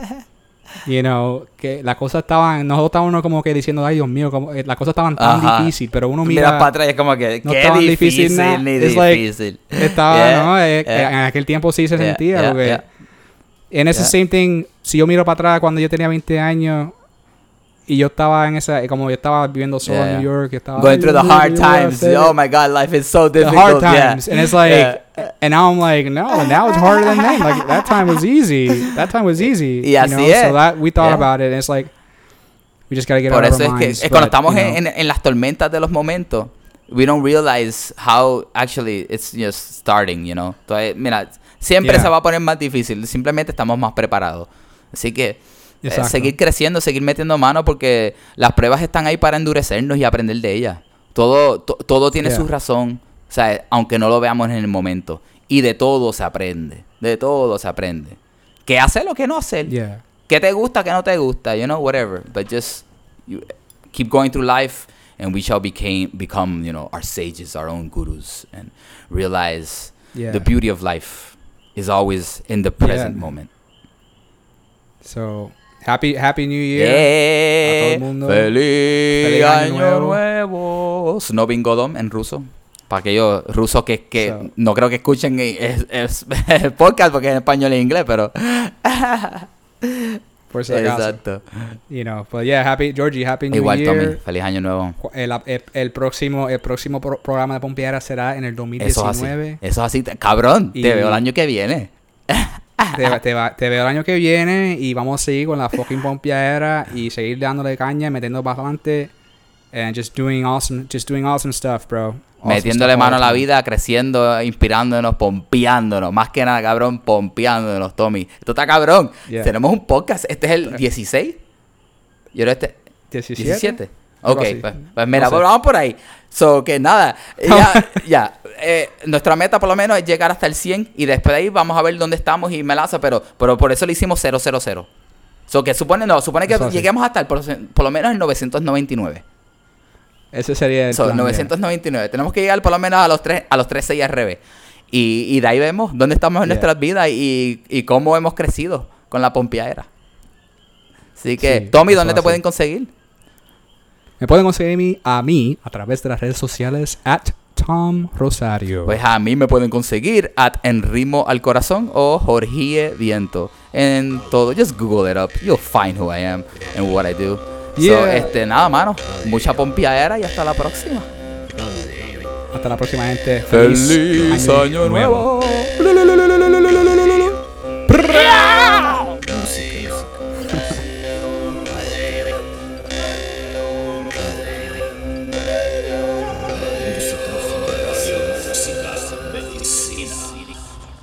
C: You know, que las cosas estaban, nosotros estábamos como que diciendo, ay Dios mío, como, eh, las cosas estaban tan
B: Ajá.
C: difíciles, pero uno
B: Mira
C: mira,
B: para atrás y es como que
C: no
B: qué difícil,
C: difícil nada.
B: ni
C: It's like-
B: difícil.
C: estaba,
B: Yeah,
C: ¿no? Eh,
B: yeah.
C: En aquel tiempo sí se
B: Yeah,
C: sentía,
B: yeah,
C: porque...
B: yeah.
C: En ese
B: Yeah.
C: same thing, si yo miro para atrás cuando yo tenía 20 años y yo estaba en esa, como yo estaba viviendo solo
B: Yeah,
C: en New
B: yeah.
C: York, estaba
B: Going through the
C: "Ay,
B: hard times. Oh my God, life is so
C: the
B: difficult.
C: hard
B: yeah.
C: times, and it's like,
B: Yeah.
C: and now I'm like, no, now it's harder than then. Like that time was easy. That time was easy.
B: Y
C: you know?
B: es.
C: So that we thought
B: Yeah.
C: about it, and it's like we just gotta get
B: Por
C: out of
B: eso
C: our
B: es que es cuando
C: but,
B: estamos
C: you
B: en,
C: know,
B: en- en las tormentas de los momentos, we don't realize how actually it's just starting, you know. Entonces, mira, siempre
C: Yeah.
B: se va a poner más difícil, simplemente estamos más preparados. Así que eh, seguir creciendo, seguir metiendo mano porque las pruebas están ahí para endurecernos y aprender de ellas. Todo to- todo tiene
C: Yeah.
B: su razón, o sea, aunque no lo veamos en el momento. Y de todo se aprende, de todo se aprende. ¿Qué hacer o qué no hacer?
C: yeah,
B: ¿Qué te gusta, qué no te gusta? You know, whatever. But just you keep going through life and we shall became, become, you know, our sages, our own gurus and realize
C: yeah.
B: the beauty of life is always in the present moment.
C: So happy, happy New Year.
B: Yeah.
C: A todo el mundo.
B: ¡Feliz,
C: Feliz
B: año,
C: año
B: nuevo! Snovin Godom en ruso. Para aquellos rusos que, que
C: So-
B: no creo que escuchen es, es- el podcast porque es en español e inglés, pero...
C: Por si acaso.
B: Exacto.
C: You know, but yeah, happy Georgie, happy New
B: Igual,
C: Year.
B: Tommy. Feliz año nuevo.
C: El, el, el próximo, el próximo pro- programa de Pompeara será en el
B: Eso es así.
C: 2019.
B: Eso es así. Cabrón,
C: Y-
B: te veo el año que viene.
C: Te, va- te, va- te veo el año que viene y vamos a seguir con la fucking Pompeadera y seguir dándole caña, metiendo para adelante and just doing awesome, just doing awesome stuff, bro. Awesome
B: Metiéndole
C: stuff
B: mano a la vida, creciendo, inspirándonos, pompeándonos. Más que nada, cabrón, pompeándonos, Tommy. Esto está cabrón.
C: Yeah.
B: Tenemos un podcast. Este es el 16. Yo creo este.
C: 17.
B: 17. Ok, pues, pues mira,
C: No sé.
B: vamos por ahí. So, que nada, ya, ya. eh, nuestra meta por lo menos es llegar hasta el 100 y después de ahí vamos a ver dónde estamos y melaza, pero, pero por eso le hicimos 000. So, que supone, no, supone que
C: Eso así.
B: lleguemos hasta el, por, por lo menos el 999.
C: Ese sería el
B: So,
C: plan, yeah.
B: 999. Tenemos que llegar por lo menos a los 3, a los 3 6 RB. Y, y de ahí vemos dónde estamos en
C: Yeah.
B: nuestras vidas y, y cómo hemos crecido con la pompeadera. Así que,
C: Sí,
B: Tommy, ¿dónde te pueden conseguir?
C: Me pueden conseguir a mí, a través de las redes sociales at Tom Rosario.
B: Pues a mí me pueden conseguir at Enrimo al Corazón o Jorge Viento. En todo, just Google it up. You'll find who I am and what I do. So,
C: Yeah.
B: este, nada, mano. Mucha pompeadera y hasta la próxima.
C: Hasta la próxima, gente.
B: Feliz año nuevo.